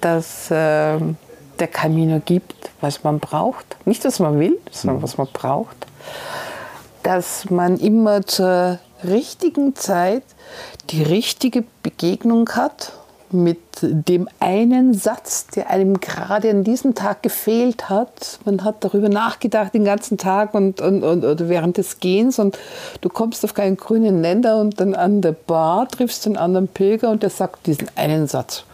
dass äh, der Camino gibt, was man braucht. Nicht, was man will, sondern was man braucht. Dass man immer zur richtigen Zeit die richtige Begegnung hat mit dem einen Satz, der einem gerade an diesem Tag gefehlt hat. Man hat darüber nachgedacht den ganzen Tag und, und, und oder während des Gehens und du kommst auf keinen grünen Länder und dann an der Bar triffst du einen anderen Pilger und der sagt diesen einen Satz,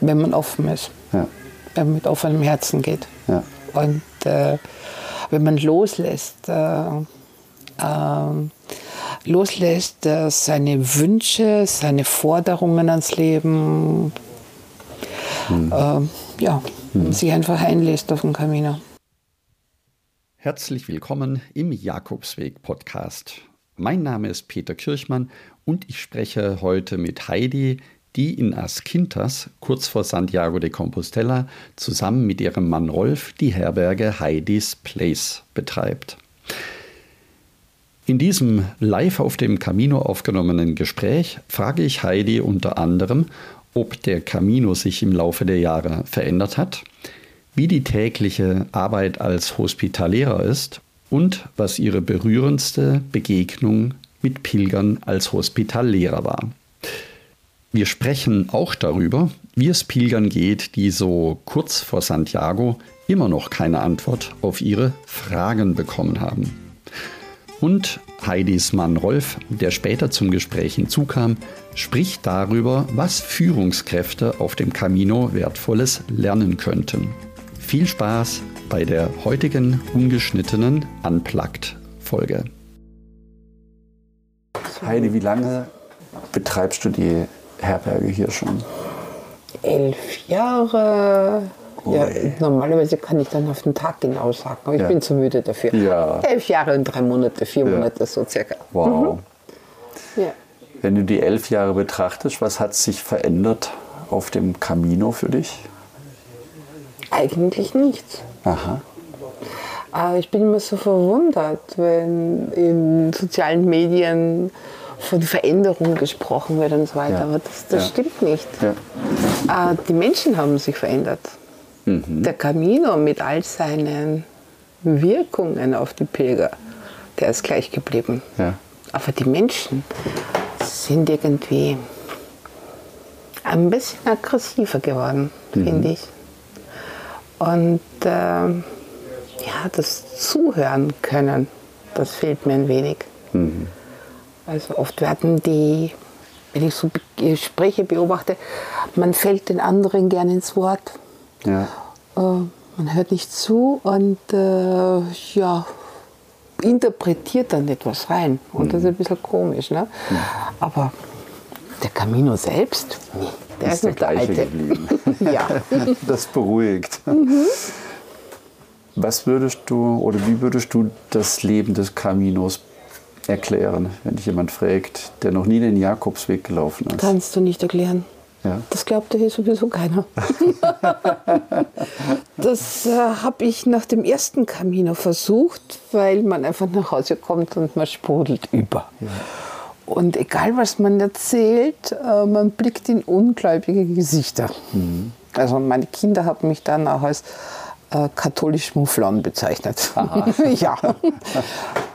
wenn man offen ist, ja. wenn man mit offenem Herzen geht. Ja. Und äh, wenn man loslässt, äh, äh, loslässt, äh, seine Wünsche, seine Forderungen ans Leben, hm. äh, ja, hm. sich einfach einlässt auf den Camino. Herzlich willkommen im Jakobsweg-Podcast. Mein Name ist Peter Kirchmann und ich spreche heute mit Heidi, die in As Quintas, kurz vor Santiago de Compostela, zusammen mit ihrem Mann Rolf die Herberge Heidis Place betreibt. In diesem live auf dem Camino aufgenommenen Gespräch frage ich Heidi unter anderem, ob der Camino sich im Laufe der Jahre verändert hat, wie die tägliche Arbeit als Hospitallehrer ist und was ihre berührendste Begegnung mit Pilgern als Hospitallehrer war. Wir sprechen auch darüber, wie es Pilgern geht, die so kurz vor Santiago immer noch keine Antwort auf ihre Fragen bekommen haben und Heidis Mann Rolf, der später zum Gespräch hinzukam, spricht darüber, was Führungskräfte auf dem Camino wertvolles lernen könnten. Viel Spaß bei der heutigen ungeschnittenen Unplugged-Folge. Heidi, wie lange betreibst du die Herberge hier schon? Elf Jahre. Ja, normalerweise kann ich dann auf den Tag genau sagen, aber ich ja. bin zu müde dafür. Ja. Elf Jahre und drei Monate, vier. Monate so circa. Wow. Mhm. Wenn du die elf Jahre betrachtest, was hat sich verändert auf dem Camino für dich? Eigentlich nichts. Aha. Aber ich bin immer so verwundert, wenn in sozialen Medien von Veränderung gesprochen wird und so weiter. Ja. Aber das, das ja. stimmt nicht. Ja. Äh, die Menschen haben sich verändert. Mhm. Der Camino mit all seinen Wirkungen auf die Pilger, der ist gleich geblieben. Aber die Menschen sind irgendwie ein bisschen aggressiver geworden, mhm. finde ich. Und äh, ja, das Zuhören können, das fehlt mir ein wenig. Mhm. Also oft werden die, wenn ich so Gespräche beobachte, man fällt den anderen gerne ins Wort. Ja. Äh, man hört nicht zu und äh, ja, interpretiert dann etwas rein. Und mhm. das ist ein bisschen komisch. Ne? Mhm. Aber der Camino selbst, nee, der ist, ist der, gleiche alte. geblieben. ja. Das beruhigt. Mhm. Was würdest du oder wie würdest du das Leben des Caminos erklären, wenn dich jemand fragt, der noch nie den Jakobsweg gelaufen ist? Kannst du nicht erklären. Ja. Das glaubt hier sowieso keiner. das äh, habe ich nach dem ersten Camino versucht, weil man einfach nach Hause kommt und man sprudelt über. Ja. Und egal, was man erzählt, äh, man blickt in ungläubige Gesichter. Mhm. Also meine Kinder haben mich dann auch als äh, katholisch Mufflon bezeichnet. ja.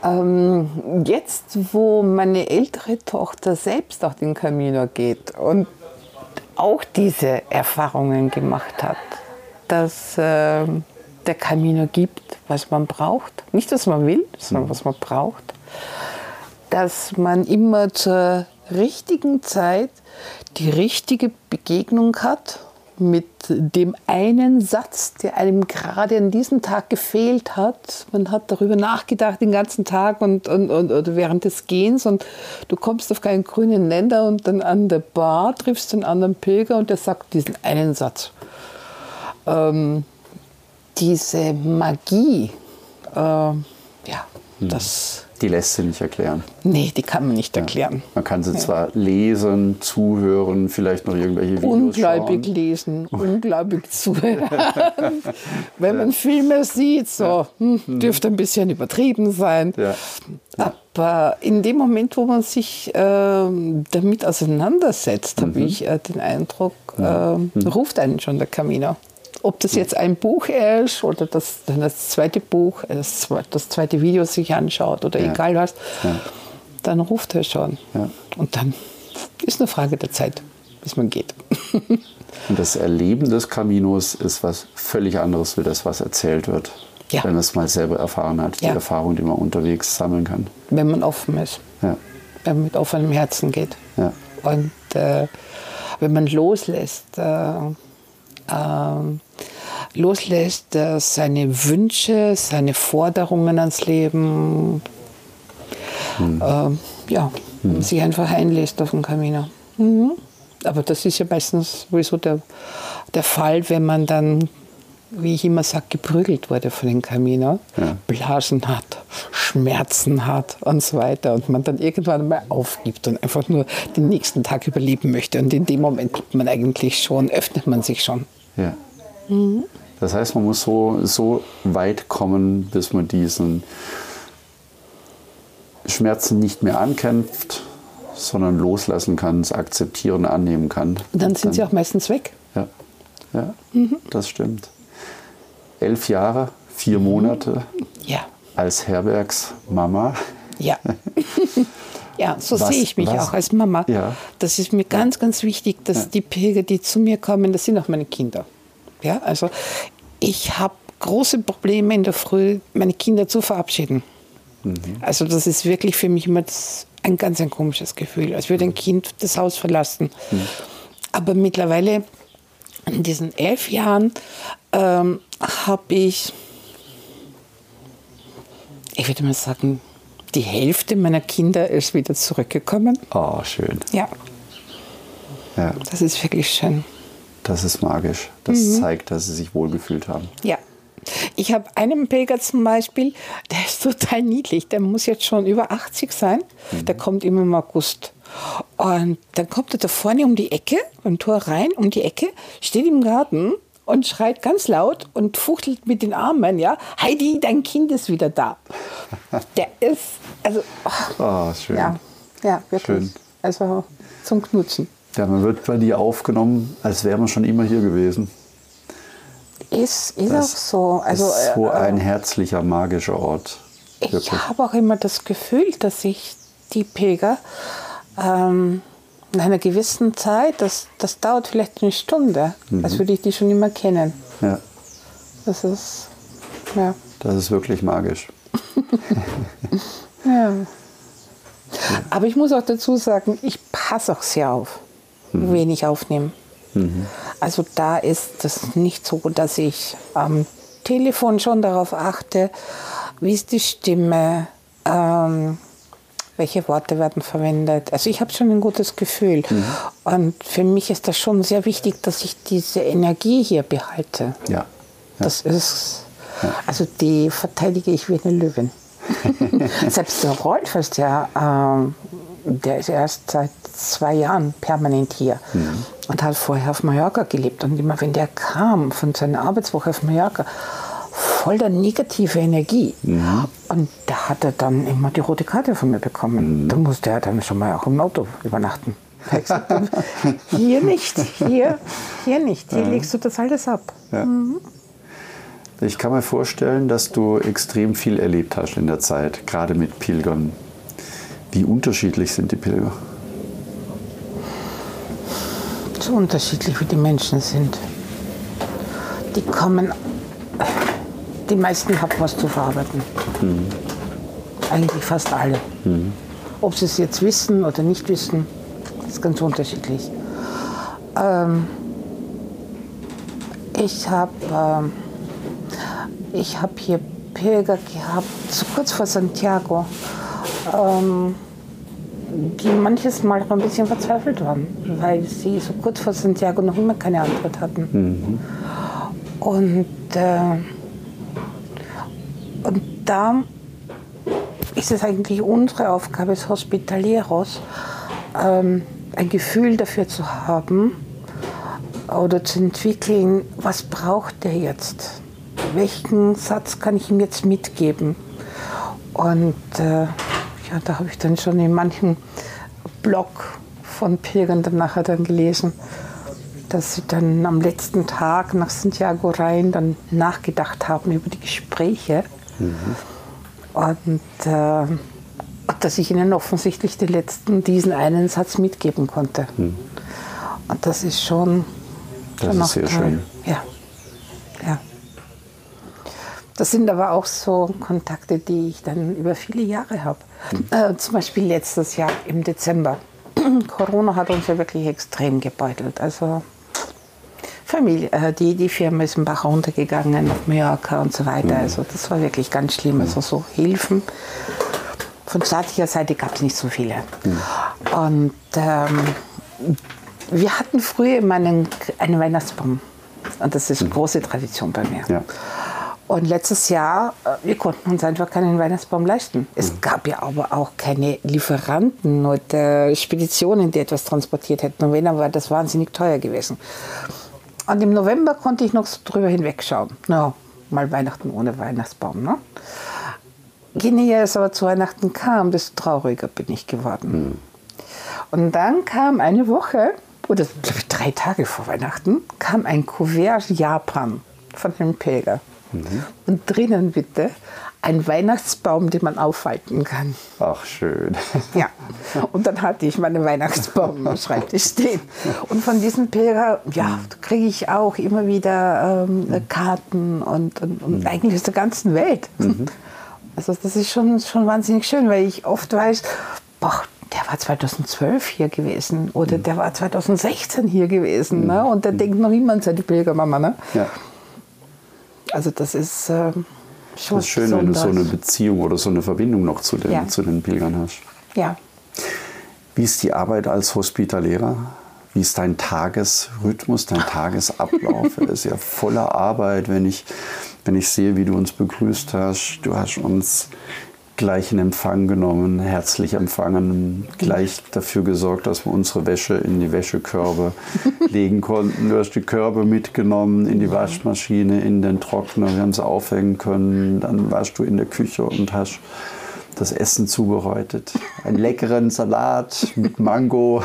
ähm, jetzt, wo meine ältere Tochter selbst auf den Camino geht und auch diese Erfahrungen gemacht hat, dass äh, der Camino gibt, was man braucht. Nicht, was man will, sondern mhm. was man braucht. Dass man immer zur richtigen Zeit die richtige Begegnung hat mit dem einen Satz, der einem gerade an diesem Tag gefehlt hat. Man hat darüber nachgedacht den ganzen Tag und, und, und oder während des Gehens und du kommst auf keinen grünen Länder und dann an der Bar triffst du einen anderen Pilger und der sagt diesen einen Satz. Ähm, diese Magie, äh, ja, Das, Die lässt sie nicht erklären. nee, die kann man nicht erklären. Man kann sie zwar lesen, zuhören, vielleicht noch irgendwelche Videos Ungläubig schauen. lesen, ungläubig zuhören. Wenn man Filme sieht, so hm, dürfte ein bisschen übertrieben sein. Ja. Aber in dem Moment, wo man sich ähm, damit auseinandersetzt, habe Mhm. ich äh, den Eindruck, ähm, ruft einen schon der Camino. Ob das jetzt ein Buch ist oder das, das zweite Buch, äh, das, zwe- das zweite Video sich anschaut oder Ja. egal was, Ja. dann ruft er schon. Ja. Und dann ist eine Frage der Zeit, bis man geht. Und das Erleben des Caminos ist was völlig anderes wie das, was erzählt wird. Ja. Wenn man es mal selber erfahren hat, die Ja. Erfahrung, die man unterwegs sammeln kann. Wenn man offen ist, Ja. wenn man mit offenem Herzen geht. Und äh, wenn man loslässt, äh, ähm, loslässt äh, seine Wünsche, seine Forderungen ans Leben, ähm, ja, sich einfach einlässt auf den Camino. Mhm. Aber das ist ja meistens sowieso der, der Fall, wenn man dann, wie ich immer sage, geprügelt wurde von den Camino, Ja. Blasen hat, Schmerzen hat und so weiter und man dann irgendwann mal aufgibt und einfach nur den nächsten Tag überleben möchte. Und in dem Moment man eigentlich schon, öffnet man sich schon. Ja. Das heißt, man muss so, so weit kommen, bis man diesen Schmerzen nicht mehr ankämpft, sondern loslassen kann, es akzeptieren, annehmen kann. Und dann sind sie auch meistens weg. Ja, ja das stimmt. Elf Jahre, vier Monate Ja, als Herbergsmama. ja. ja, so Was- sehe ich mich was- auch als Mama. Ja. Das ist mir ganz, ganz wichtig, dass die Pilger, die zu mir kommen, das sind auch meine Kinder. Ja, also ich habe große Probleme in der Früh, meine Kinder zu verabschieden. Also das ist wirklich für mich immer ein ganz ein komisches Gefühl, als würde ein Kind das Haus verlassen. Aber mittlerweile, in diesen elf Jahren, ähm, habe ich, ich würde mal sagen, die Hälfte meiner Kinder ist wieder zurückgekommen. Oh, schön. Ja, Ja, das ist wirklich schön. Das ist magisch. Das zeigt, dass sie sich wohlgefühlt haben. Ja. Ich habe einen Pilger zum Beispiel, der ist total niedlich. Der muss jetzt schon über 80 sein. Der kommt immer im August. Und dann kommt er da vorne um die Ecke, beim Tor rein, um die Ecke, steht im Garten und schreit ganz laut und fuchtelt mit den Armen, ja. Heidi, dein Kind ist wieder da. Der ist, also, ach, Oh, schön. ja, ja, wirklich. Schön. Also zum Knutschen. Ja, man wird bei dir aufgenommen, als wäre man schon immer hier gewesen. Ist, ist auch Das so. Also, ist so äh, ein herzlicher, magischer Ort. Ich habe auch immer das Gefühl, dass ich die Pilger ähm, nach einer gewissen Zeit, das, das dauert vielleicht eine Stunde, als würde ich die schon immer kennen. Ja, Das ist, ja. das ist wirklich magisch. ja. Aber ich muss auch dazu sagen, ich passe auch sehr auf, wen ich aufnehme. Also da ist es nicht so, dass ich am Telefon schon darauf achte, wie ist die Stimme, ähm, welche Worte werden verwendet. Also ich habe schon ein gutes Gefühl. Und für mich ist das schon sehr wichtig, dass ich diese Energie hier behalte. Ja. Das ist, also die verteidige ich wie eine Löwin. Selbst der Rolf ist ja, ähm, der ist erst seit zwei Jahren permanent hier und hat vorher auf Mallorca gelebt. Und immer wenn der kam von seiner Arbeitswoche auf Mallorca, voll der negative Energie. Und da hat er dann immer die rote Karte von mir bekommen. Da musste er dann schon mal auch im Auto übernachten. Gesagt, hier nicht, hier, hier nicht, hier legst du das alles ab. Ich kann mir vorstellen, dass du extrem viel erlebt hast in der Zeit, gerade mit Pilgern. Wie unterschiedlich sind die Pilger? So unterschiedlich wie die Menschen sind. Die kommen, die meisten haben was zu verarbeiten. Eigentlich fast alle. Ob sie es jetzt wissen oder nicht wissen, ist ganz unterschiedlich. Ähm, ich habe ähm, ich hab hier Pilger gehabt, so kurz vor Santiago. Ähm, die manches Mal auch ein bisschen verzweifelt waren, weil sie so kurz vor Santiago noch immer keine Antwort hatten. Und, äh, und da ist es eigentlich unsere Aufgabe als Hospitalieros, ähm, ein Gefühl dafür zu haben oder zu entwickeln, was braucht der jetzt? Welchen Satz kann ich ihm jetzt mitgeben? Und äh, ja, da habe ich dann schon in manchen Blog von Pilgern dann nachher dann gelesen, dass sie dann am letzten Tag nach Santiago rein dann nachgedacht haben über die Gespräche. Mhm. Und äh, dass ich ihnen offensichtlich den letzten, diesen einen Satz mitgeben konnte. Mhm. Und das ist schon. Das ist sehr toll. schön. Ja. ja. Das sind aber auch so Kontakte, die ich dann über viele Jahre habe. Mhm. Äh, zum Beispiel letztes Jahr im Dezember. Corona hat uns ja wirklich extrem gebeutelt. Also Familie, äh, die, die Firma ist im Bach runtergegangen, auf Mallorca und so weiter. Mhm. Also das war wirklich ganz schlimm. Also so Hilfen. Von staatlicher Seite gab es nicht so viele. Mhm. Und ähm, wir hatten früher immer einen, einen Weihnachtsbaum. Und das ist eine große Tradition bei mir. Ja. Und letztes Jahr, äh, wir konnten uns einfach keinen Weihnachtsbaum leisten. Es mhm. gab ja aber auch keine Lieferanten oder Speditionen, die etwas transportiert hätten. Und wenn, dann war das wahnsinnig teuer gewesen. Und im November konnte ich noch so drüber hinwegschauen. Na, mal Weihnachten ohne Weihnachtsbaum. Ne? Je näher es aber zu Weihnachten kam, desto trauriger bin ich geworden. Mhm. Und dann kam eine Woche, oder drei Tage vor Weihnachten, kam ein Kuvert Japan von einem Pilger. Mhm. Und drinnen bitte ein Weihnachtsbaum, den man aufhalten kann. Ach, schön. Ja, und dann hatte ich meinen Weihnachtsbaum am Schreibtisch stehen. Und von diesem Pilger, ja, kriege ich auch immer wieder ähm, Karten und, und, und mhm. eigentlich aus der ganzen Welt. Mhm. Also das ist schon, schon wahnsinnig schön, weil ich oft weiß, boah, der war 2012 hier gewesen oder mhm. der war 2016 hier gewesen. Mhm. Ne? Und der mhm. denkt noch immer an seine Pilgermama. Ne? Ja. Also das ist äh, schon Das ist schön, wenn du so eine Beziehung oder so eine Verbindung noch zu den, ja. zu den Pilgern hast. Ja. Wie ist die Arbeit als Hospitalierer? Wie ist dein Tagesrhythmus, dein Tagesablauf? Er ist ja voller Arbeit, wenn ich, wenn ich sehe, wie du uns begrüßt hast. Du hast uns gleich in Empfang genommen, herzlich empfangen, gleich dafür gesorgt, dass wir unsere Wäsche in die Wäschekörbe legen konnten. Du hast die Körbe mitgenommen in die Waschmaschine, in den Trockner, wir haben sie aufhängen können. Dann warst du in der Küche und hast das Essen zubereitet. Einen leckeren Salat mit Mango,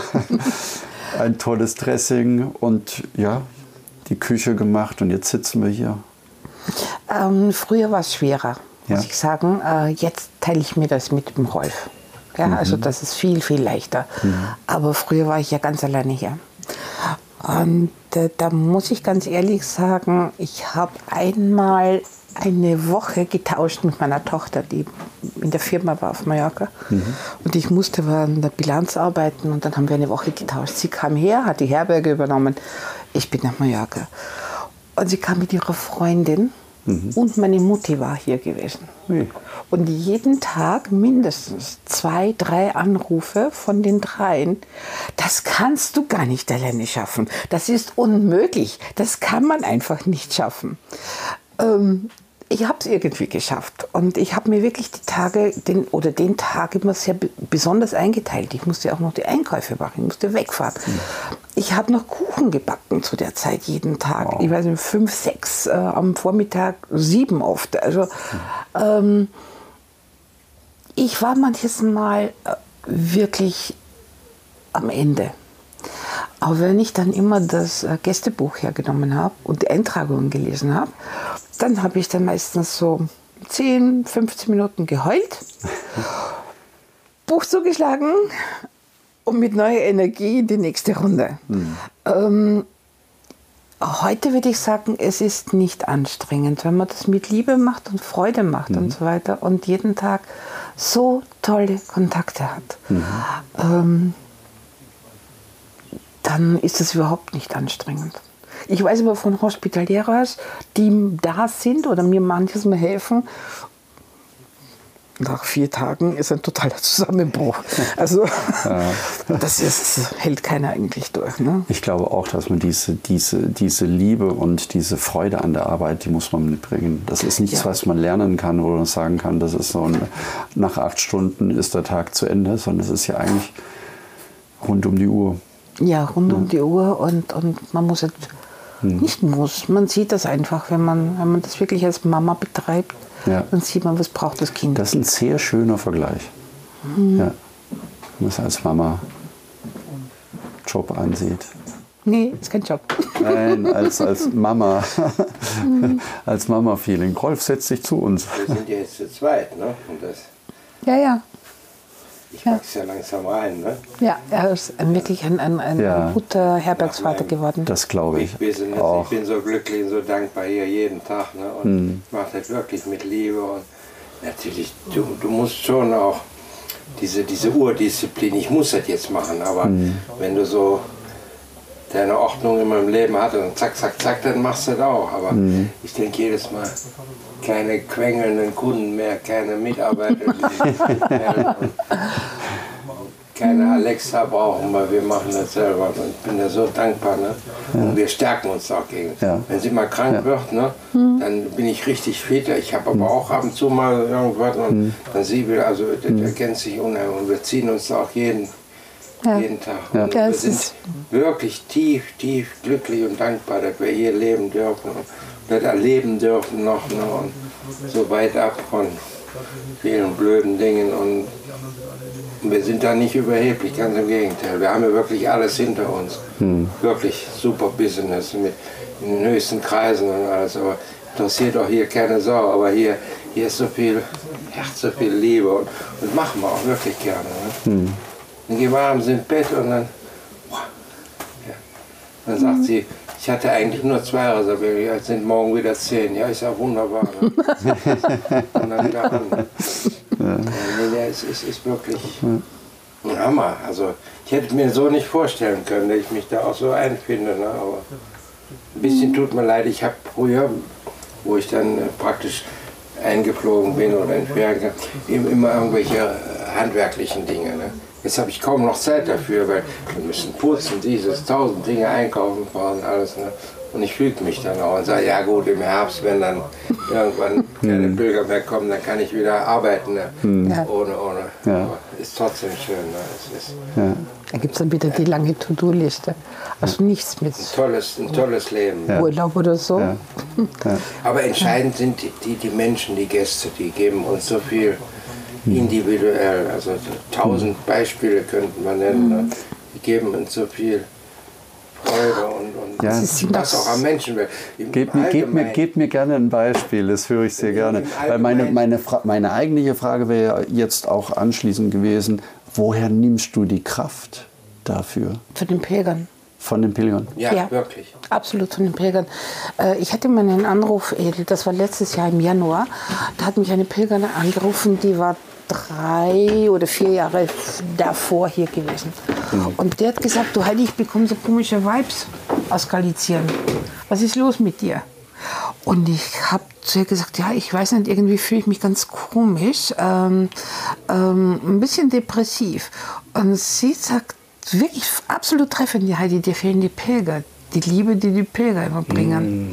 ein tolles Dressing und ja, die Küche gemacht und jetzt sitzen wir hier. Ähm, früher war es schwerer ja. muss ich sagen. Äh, jetzt teile ich mir das mit dem Rolf. Ja, mhm. Also das ist viel, viel leichter. Mhm. Aber früher war ich ja ganz alleine hier. Und äh, da muss ich ganz ehrlich sagen, ich habe einmal eine Woche getauscht mit meiner Tochter, die in der Firma war auf Mallorca. Mhm. Und ich musste an der Bilanz arbeiten und dann haben wir eine Woche getauscht. Sie kam her, hat die Herberge übernommen. Ich bin nach Mallorca. Und sie kam mit ihrer Freundin Mhm. Und meine Mutti war hier gewesen. Mhm. Und jeden Tag mindestens zwei, drei Anrufe von den dreien. Das kannst du gar nicht alleine schaffen. Das ist unmöglich. Das kann man einfach nicht schaffen. Ähm, ich habe es irgendwie geschafft. Und ich habe mir wirklich die Tage den, oder den Tag immer sehr besonders eingeteilt. Ich musste auch noch die Einkäufe machen, ich musste wegfahren. Mhm. Ich habe noch Kuchen gebacken zu der Zeit jeden Tag. Wow. Ich weiß nicht, fünf, sechs, äh, am Vormittag sieben oft. Also ähm, ich war manches Mal äh, wirklich am Ende. Aber wenn ich dann immer das äh, Gästebuch hergenommen habe und die Eintragungen gelesen habe, dann habe ich dann meistens so 10, 15 Minuten geheult, Buch zugeschlagen und mit neuer Energie in die nächste Runde. Mhm. Ähm, heute würde ich sagen, es ist nicht anstrengend, wenn man das mit Liebe macht und Freude macht mhm. und so weiter und jeden Tag so tolle Kontakte hat. Mhm. Ähm, dann ist es überhaupt nicht anstrengend. Ich weiß aber von Hospitalieros, die da sind oder mir manches mal helfen. nach vier Tagen ist ein totaler Zusammenbruch. Also das ist, hält keiner eigentlich durch. Ne? Ich glaube auch, dass man diese, diese, diese Liebe und diese Freude an der Arbeit, die muss man mitbringen. Das ist nichts, Ja. was man lernen kann, wo man sagen kann, das ist so ein, nach acht Stunden ist der Tag zu Ende, sondern es ist ja eigentlich rund um die Uhr. Ja, rund um die Uhr und, und man muss es nicht muss. Man sieht das einfach, wenn man, wenn man das wirklich als Mama betreibt, Ja. dann sieht man, was braucht das Kind. Das ist ein sehr schöner Vergleich. Ja. Wenn man es als Mama Job ansieht. nee, ist kein Job. Nein, als, als Mama, als Mama-Feeling. Rolf, setz dich zu uns. Wir sind ja jetzt zu zweit, ne? Und das, Ja, ja. Ich Ja. wachse ja langsam rein, ne? Ja, er ist wirklich ein, ein, ein Ja. guter Herbergsvater geworden. Das glaube ich. Business, auch. ich bin so glücklich und so dankbar hier jeden Tag, ne? Und Hm. ich mache das wirklich mit Liebe und natürlich, du, du musst schon auch diese, diese Urdisziplin, ich muss das jetzt machen, aber Hm. wenn du so deine Ordnung in meinem Leben hattest und zack, zack, zack, dann machst du das auch. Aber Hm. ich denke jedes Mal, keine quengelnden Kunden mehr, keine Mitarbeiter, die mehr, keine Alexa brauchen, weil wir machen das selber. Und ich bin da so dankbar. Ne? Und wir stärken uns auch gegen. Ja. Wenn sie mal krank Ja. wird, ne, dann bin ich richtig fit. Ich habe aber auch ab und zu mal irgendwas und dann sie will, also das ergänzt sich unheimlich. Und wir ziehen uns auch jeden, Ja. jeden Tag. Ja. Wir sind wirklich tief, tief glücklich und dankbar, dass wir hier leben dürfen und das erleben dürfen noch. Ne, und so weit ab von vielen blöden Dingen und wir sind da nicht überheblich, ganz im Gegenteil. Wir haben ja wirklich alles hinter uns. Wirklich super Business mit in den höchsten Kreisen und alles. Aber interessiert auch hier keine Sau. Aber hier, hier ist so viel Herz, so viel Liebe und, und machen wir auch wirklich gerne. Ne? Dann gehen wir abends ins Bett und dann, ja. dann sagt sie, ich hatte eigentlich nur zwei reserviert, ja, jetzt sind morgen wieder zehn. Ja, ist ja wunderbar. Ne? und dann wieder an. Ne? Ja, nee, nee, es ist, ist wirklich ein Hammer. Also ich hätte mir so nicht vorstellen können, dass ich mich da auch so einfinde. Ne? Aber ein bisschen tut mir leid, ich habe früher, wo ich dann äh, praktisch eingeflogen bin oder entfernt, eben immer irgendwelche äh, handwerklichen Dinge. Ne? Jetzt habe ich kaum noch Zeit dafür, weil wir müssen putzen, dieses, tausend Dinge einkaufen fahren, alles. Ne? Und ich füge mich dann auch und sage, ja gut, im Herbst, wenn dann irgendwann keine Bürger mehr kommen, dann kann ich wieder arbeiten. Ne? Ja. Ohne, ohne. Ja. Aber ist trotzdem schön. Ne? Es ist Ja. Da gibt es dann wieder die lange To-Do-Liste. Also nichts mit ein tolles, ein tolles Leben. Urlaub oder so. Ja. Aber entscheidend sind die, die, die Menschen, die Gäste, die geben uns so viel individuell. Also tausend Beispiele könnten wir nennen. ne? Die geben uns so viel Freude und, und Ja. Doch- auch am Menschen Gebt mir, gebt, mir, gebt mir gerne ein Beispiel, das höre ich sehr gerne. Weil meine, meine, Fra meine eigentliche Frage wäre jetzt auch anschließend gewesen, woher nimmst du die Kraft dafür Von den Pilgern. von den Pilgern? Ja, Ja. wirklich. Absolut von den Pilgern. Äh, Ich hatte mal einen Anruf, Edel, das war letztes Jahr im Januar. Da hat mich eine Pilgerin angerufen, die war drei oder vier Jahre davor hier gewesen. Und der hat gesagt, du Heidi, ich bekomme so komische Vibes aus Galizien. Was ist los mit dir? Und ich habe zu ihr gesagt, ja, ich weiß nicht, irgendwie fühle ich mich ganz komisch, ähm, ähm, ein bisschen depressiv. Und sie sagt, wirklich absolut treffend, die Heidi, dir fehlen die Pilger, die Liebe, die die Pilger immer bringen.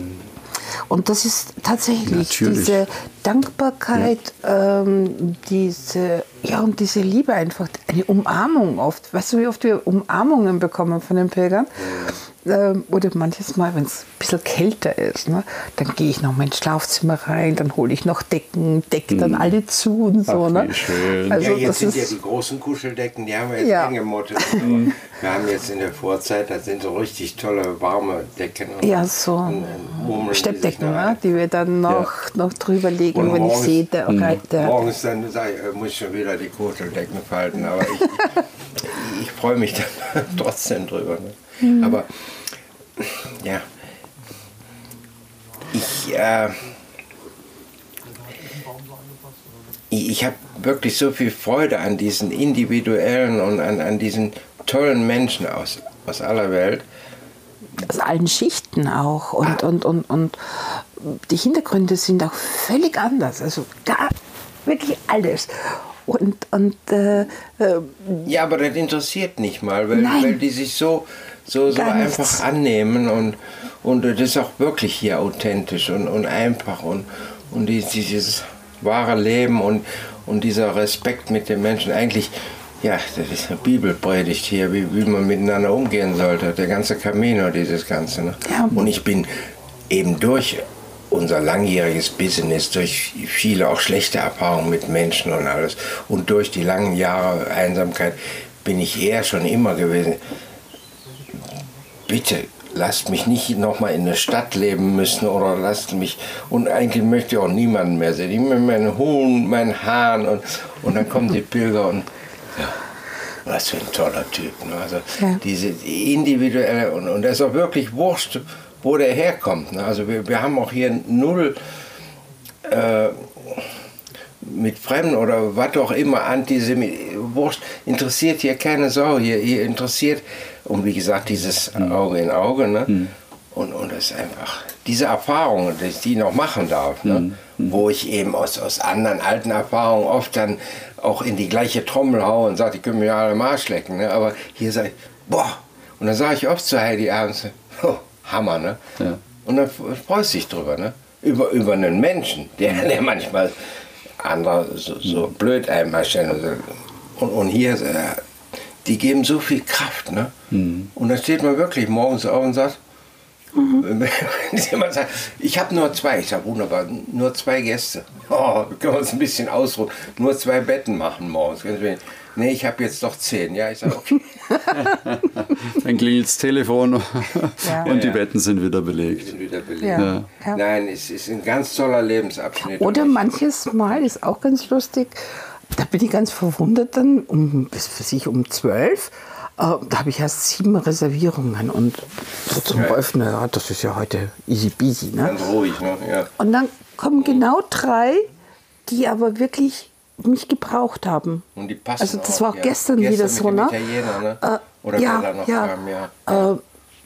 Und das ist tatsächlich Natürlich. diese Dankbarkeit, ähm, diese, ja, und diese Liebe einfach, eine Umarmung oft. Weißt du, wie oft wir Umarmungen bekommen von den Pilgern? Ähm, oder manches Mal, wenn es ein bisschen kälter ist, ne, dann gehe ich noch mal ins Schlafzimmer rein, dann hole ich noch Decken, decke dann alle zu und so. Ach, ne? schön. Also ja, jetzt das sind ja die großen Kuscheldecken, die haben wir jetzt Ja. eingemottet. Aber wir haben jetzt in der Vorzeit, das sind so richtig tolle warme Decken. Und, ja, so und, und die Steppdecken, da ne, die wir dann noch, noch drüber legen, Und wenn ich morgens- sehe, der, der Morgens dann sag ich, äh, muss ich schon wieder die Kuscheldecken falten, aber ich, ich, ich freue mich dann trotzdem drüber. Ne? Aber ja, ich, äh, ich, ich habe wirklich so viel Freude an diesen individuellen und an, an diesen tollen Menschen aus, aus aller Welt. aus allen Schichten auch. Und, und, und, und die Hintergründe sind auch völlig anders. Also gar wirklich alles. Und, und äh, äh, Ja, aber das interessiert nicht mal, weil, Nein. weil die sich so, so, so einfach annehmen und, und das ist auch wirklich hier authentisch und, und einfach und, und die, dieses wahre Leben und, und dieser Respekt mit den Menschen. Eigentlich, ja, das ist eine Bibelpredigt hier, wie, wie man miteinander umgehen sollte. Der ganze Camino, dieses Ganze. Ne? Ja. Und ich bin eben durch unser langjähriges Business, durch viele auch schlechte Erfahrungen mit Menschen und alles und durch die langen Jahre Einsamkeit bin ich eher schon immer gewesen. Bitte lasst mich nicht nochmal in der Stadt leben müssen oder lasst mich und eigentlich möchte ich auch niemanden mehr sehen. Ich möchte meinen Huhn, meinen Hahn und, und dann kommen die Pilger und ja, was für ein toller Typ. Ne? Also Ja. diese individuelle und, und das ist auch wirklich wurscht, wo der herkommt. Ne? Also wir, wir haben auch hier null äh, mit Fremden oder was auch immer, Antisemit, wurscht, interessiert hier keine Sau. Hier, hier interessiert, und wie gesagt, dieses Auge in Auge. Ne? Und, und das ist einfach, diese Erfahrungen, dass ich die noch machen darf, ne? wo ich eben aus, aus anderen alten Erfahrungen oft dann auch in die gleiche Trommel haue und sage, die können mir alle am Arsch lecken. Ne? Aber hier sage ich, boah, und dann sage ich oft zu Heidi abends, oh, Hammer, ne? Ja. Und dann freust du dich drüber, ne? Über, über einen Menschen, der, der manchmal andere so, so blöd einem erscheint. Und, so. und, und hier, äh, die geben so viel Kraft, ne? Und dann steht man wirklich morgens auf und sagt, wenn jemand sagt, ich habe nur zwei, ich sage wunderbar, nur zwei Gäste. Oh, können wir uns ein bisschen ausruhen. Nur zwei Betten machen morgens. Nee, ich habe jetzt doch zehn. Ja, ich sage, okay. Dann klingelt das Telefon Ja. und die Ja. Betten sind wieder belegt. sind wieder belegt. ja. Ja. Nein, es ist ein ganz toller Lebensabschnitt. Oder manches Mal ist auch ganz lustig, da bin ich ganz verwundert dann, um, bis für sich um zwölf, äh, da habe ich erst sieben Reservierungen und so zum Ja. Öffnen, ja, das ist ja heute easy peasy. Ne? Ganz ruhig, ne? Ja. Und dann kommen genau drei, die aber wirklich mich gebraucht haben. Und die passen Also das auch, war auch ja. gestern, Gestern wieder so, ne? Italiener, ne? Äh, Oder ja, ja. kam, ja. Äh,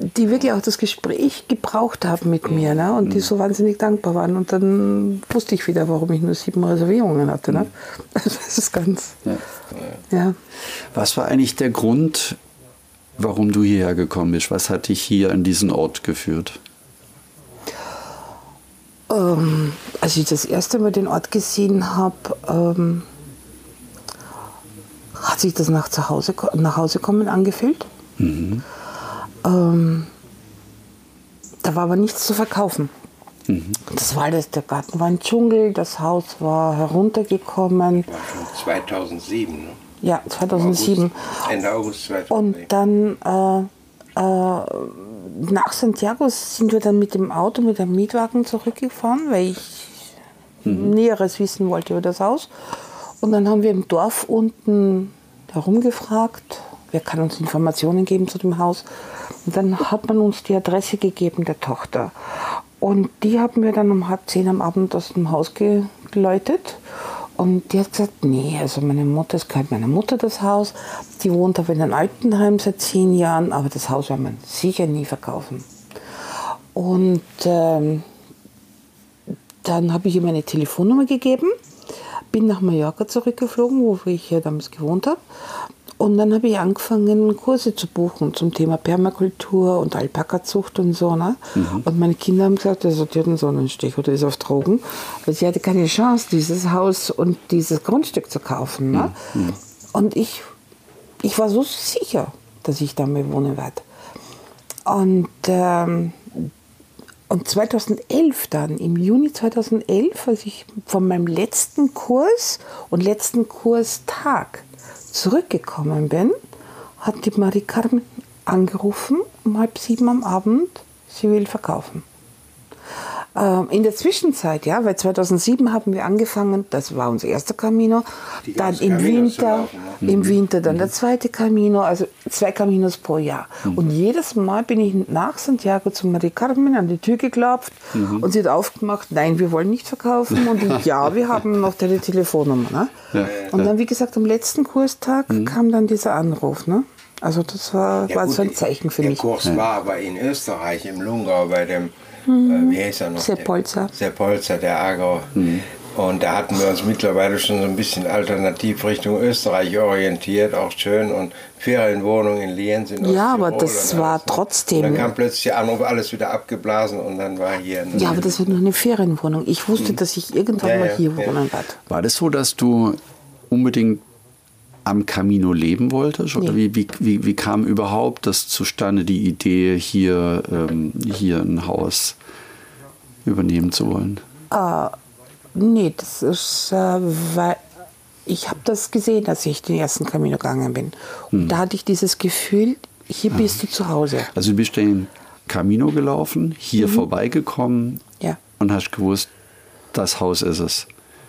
die wirklich auch das Gespräch gebraucht haben mit mir ne? und die so wahnsinnig dankbar waren. Und dann wusste ich wieder, warum ich nur sieben Reservierungen hatte. Ne? Das ist ganz. Ja. Ja. Was war eigentlich der Grund, warum du hierher gekommen bist? Was hat dich hier an diesen Ort geführt? Ähm, als ich das erste Mal den Ort gesehen habe, ähm, hat sich das nach, zu Hause, nach Hause kommen angefühlt. Ähm, da war aber nichts zu verkaufen. Das war alles, der Garten war ein Dschungel, das Haus war heruntergekommen. War schon 2007, ne? Ja, 2007. August, Ende August 2007. Und dann äh, äh, nach Santiago sind wir dann mit dem Auto, mit dem Mietwagen zurückgefahren, weil ich Näheres wissen wollte über das Haus. Und dann haben wir im Dorf unten herumgefragt, wer kann uns Informationen geben zu dem Haus. Und dann hat man uns die Adresse gegeben der Tochter. Und die haben wir dann um halb zehn am Abend aus dem Haus ge- geläutet. Und die hat gesagt, nee, also meine Mutter, es gehört meiner Mutter das Haus. Die wohnt aber in einem Altenheim seit zehn Jahren, aber das Haus werden wir sicher nie verkaufen. Und ähm, dann habe ich ihr meine Telefonnummer gegeben, bin nach Mallorca zurückgeflogen, wo ich ja damals gewohnt habe. Und dann habe ich angefangen, Kurse zu buchen zum Thema Permakultur und Alpakazucht und so. Ne? Und meine Kinder haben gesagt, also die hat einen Sonnenstich oder ist auf Drogen. Weil sie hatte keine Chance, dieses Haus und dieses Grundstück zu kaufen. Ne? Und ich, ich war so sicher, dass ich da mal wohnen werde. Und, ähm, und 2011 dann, im Juni 2011, als ich von meinem letzten Kurs und letzten Kurstag zurückgekommen bin, hat die Marie Carmen angerufen um halb sieben am Abend, sie will verkaufen. Ähm, in der Zwischenzeit, ja, weil 2007 haben wir angefangen, das war unser erster Camino, Die dann im Caminos Winter, laufen, im Winter dann der zweite Camino, also zwei Caminos pro Jahr. Und jedes Mal bin ich nach Santiago zu Marie Carmen an die Tür geklopft und sie hat aufgemacht, nein, wir wollen nicht verkaufen und ich, ja, wir haben noch deine Telefonnummer. Ne? Und dann, wie gesagt, am letzten Kurstag kam dann dieser Anruf. Ne? Also das war, Ja, war gut, so ein Zeichen für der mich. Kurs war aber in Österreich, im Lungau, bei dem, äh, wie heißt er noch? Sepp Polzer. Der, Sepp Polzer, der Agro. Und da hatten wir uns mittlerweile schon so ein bisschen alternativ Richtung Österreich orientiert, auch schön. Und Ferienwohnungen in Lienz in Ja, aber das war alles. trotzdem. Und dann kam plötzlich der Anruf, alles wieder abgeblasen und dann war hier. Ja, aber das war nur eine Ferienwohnung. Ich wusste, hm. dass ich irgendwann ja, mal hier ja, wohnen ja. werde. War das so, dass du unbedingt am Camino leben wolltest? Oder nee. wie, wie, wie, wie, kam überhaupt das zustande, die Idee, hier, ähm, hier ein Haus übernehmen zu wollen? Uh, nee, das ist, äh, weil ich habe das gesehen, als ich den ersten Camino gegangen bin. Und hm. da hatte ich dieses Gefühl, hier bist du zu Hause. Also du bist den Camino gelaufen, hier mhm. vorbeigekommen ja. und hast gewusst, das Haus ist es.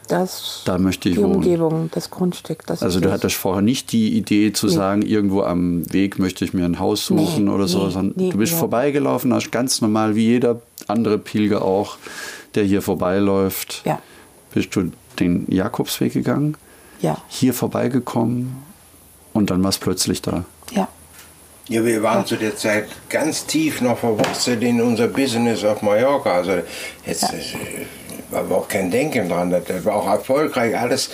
Das, da möchte ich die wohnen. Umgebung, das Grundstück. Das also du hattest vorher nicht die Idee zu nee. sagen, irgendwo am Weg möchte ich mir ein Haus suchen nee, oder so, nee, sondern du bist vorbeigelaufen, hast ganz normal wie jeder andere Pilger auch, der hier vorbeiläuft, ja. bist du den Jakobsweg gegangen, ja. hier vorbeigekommen und dann war es plötzlich da. Ja. Ja, wir waren zu der Zeit ganz tief noch verwurzelt in unser Business auf Mallorca. Also jetzt ja. War auch kein Denken dran. Das war auch erfolgreich, alles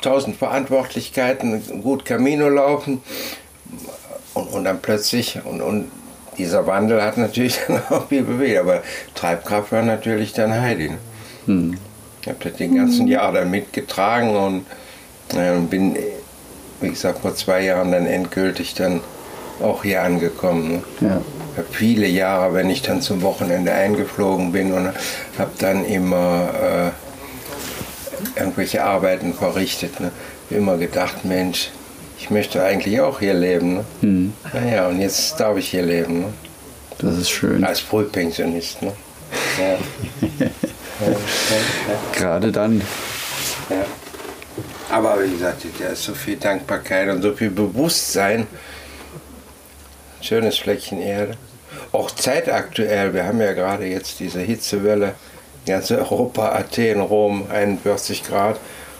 tausend Verantwortlichkeiten, gut Camino laufen und, und dann plötzlich und, und dieser Wandel hat natürlich dann auch viel bewegt, aber Treibkraft war natürlich dann Heidi. Ne? Hm. Ich habe das den ganzen Jahr dann mitgetragen und äh, bin, wie gesagt, vor zwei Jahren dann endgültig dann auch hier angekommen. Ne? Ja viele Jahre, wenn ich dann zum Wochenende eingeflogen bin und habe dann immer äh, irgendwelche Arbeiten verrichtet. Ne? Immer gedacht, Mensch, ich möchte eigentlich auch hier leben. Ne? Mhm. Naja, und jetzt darf ich hier leben. Ne? Das ist schön. Als Frühpensionist. Ne? Ja. Gerade dann. Ja. Aber wie gesagt, da ist so viel Dankbarkeit und so viel Bewusstsein. Schönes Fleckchen Erde auch zeitaktuell. Wir haben ja gerade jetzt diese Hitzewelle, ganz Europa, Athen, Rom, 41 Grad.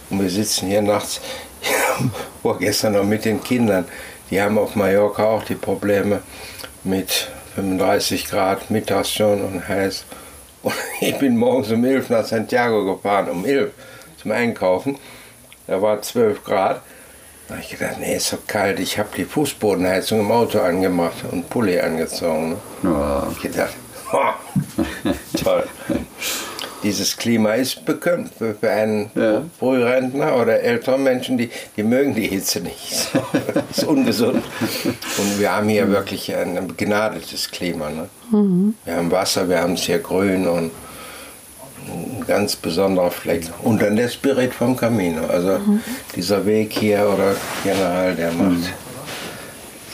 Und wir sitzen hier nachts, vorgestern noch mit den Kindern. Die haben auf Mallorca auch die Probleme mit 35 Grad, mittags schon und heiß. Und ich bin morgens um 11 nach Santiago gefahren, um 11 zum Einkaufen. Da war 12 Grad. Da habe ich gedacht, nee, ist so kalt. Ich habe die Fußbodenheizung im Auto angemacht und Pulli angezogen. Ne? Ja. habe ich gedacht, toll. Dieses Klima ist bekannt für, für einen ja. Frührentner oder ältere Menschen, die, die mögen die Hitze nicht. das ist ungesund. Und wir haben hier wirklich ein begnadetes Klima. Ne? Mhm. Wir haben Wasser, wir haben es hier grün und ein ganz besonderer Fleck. Und dann der Spirit vom Camino. Also mhm. dieser Weg hier oder generell, der macht, mhm.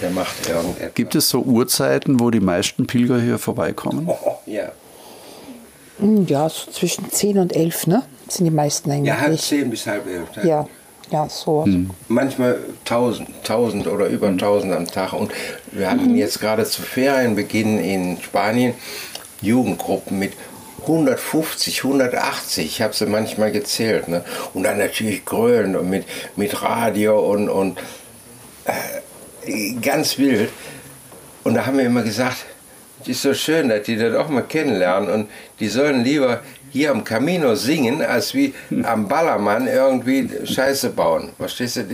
der macht irgendetwas. Gibt es so Uhrzeiten, wo die meisten Pilger hier vorbeikommen? Oh, ja. Hm, ja, so zwischen 10 und 11, ne? Sind die meisten eigentlich. Ja, halb 10 bis halb 11. Ja. Ja, so. Hm. Manchmal 1000, 1000 oder über 1000 hm. am Tag. Und wir hatten mhm. jetzt gerade zu Ferienbeginn in Spanien Jugendgruppen mit 150, 180, ich habe sie manchmal gezählt. Ne? Und dann natürlich grölen und mit, mit Radio und, und äh, ganz wild. Und da haben wir immer gesagt, es ist so schön, dass die das auch mal kennenlernen und die sollen lieber hier am Camino singen, als wie am Ballermann irgendwie Scheiße bauen. Verstehst du?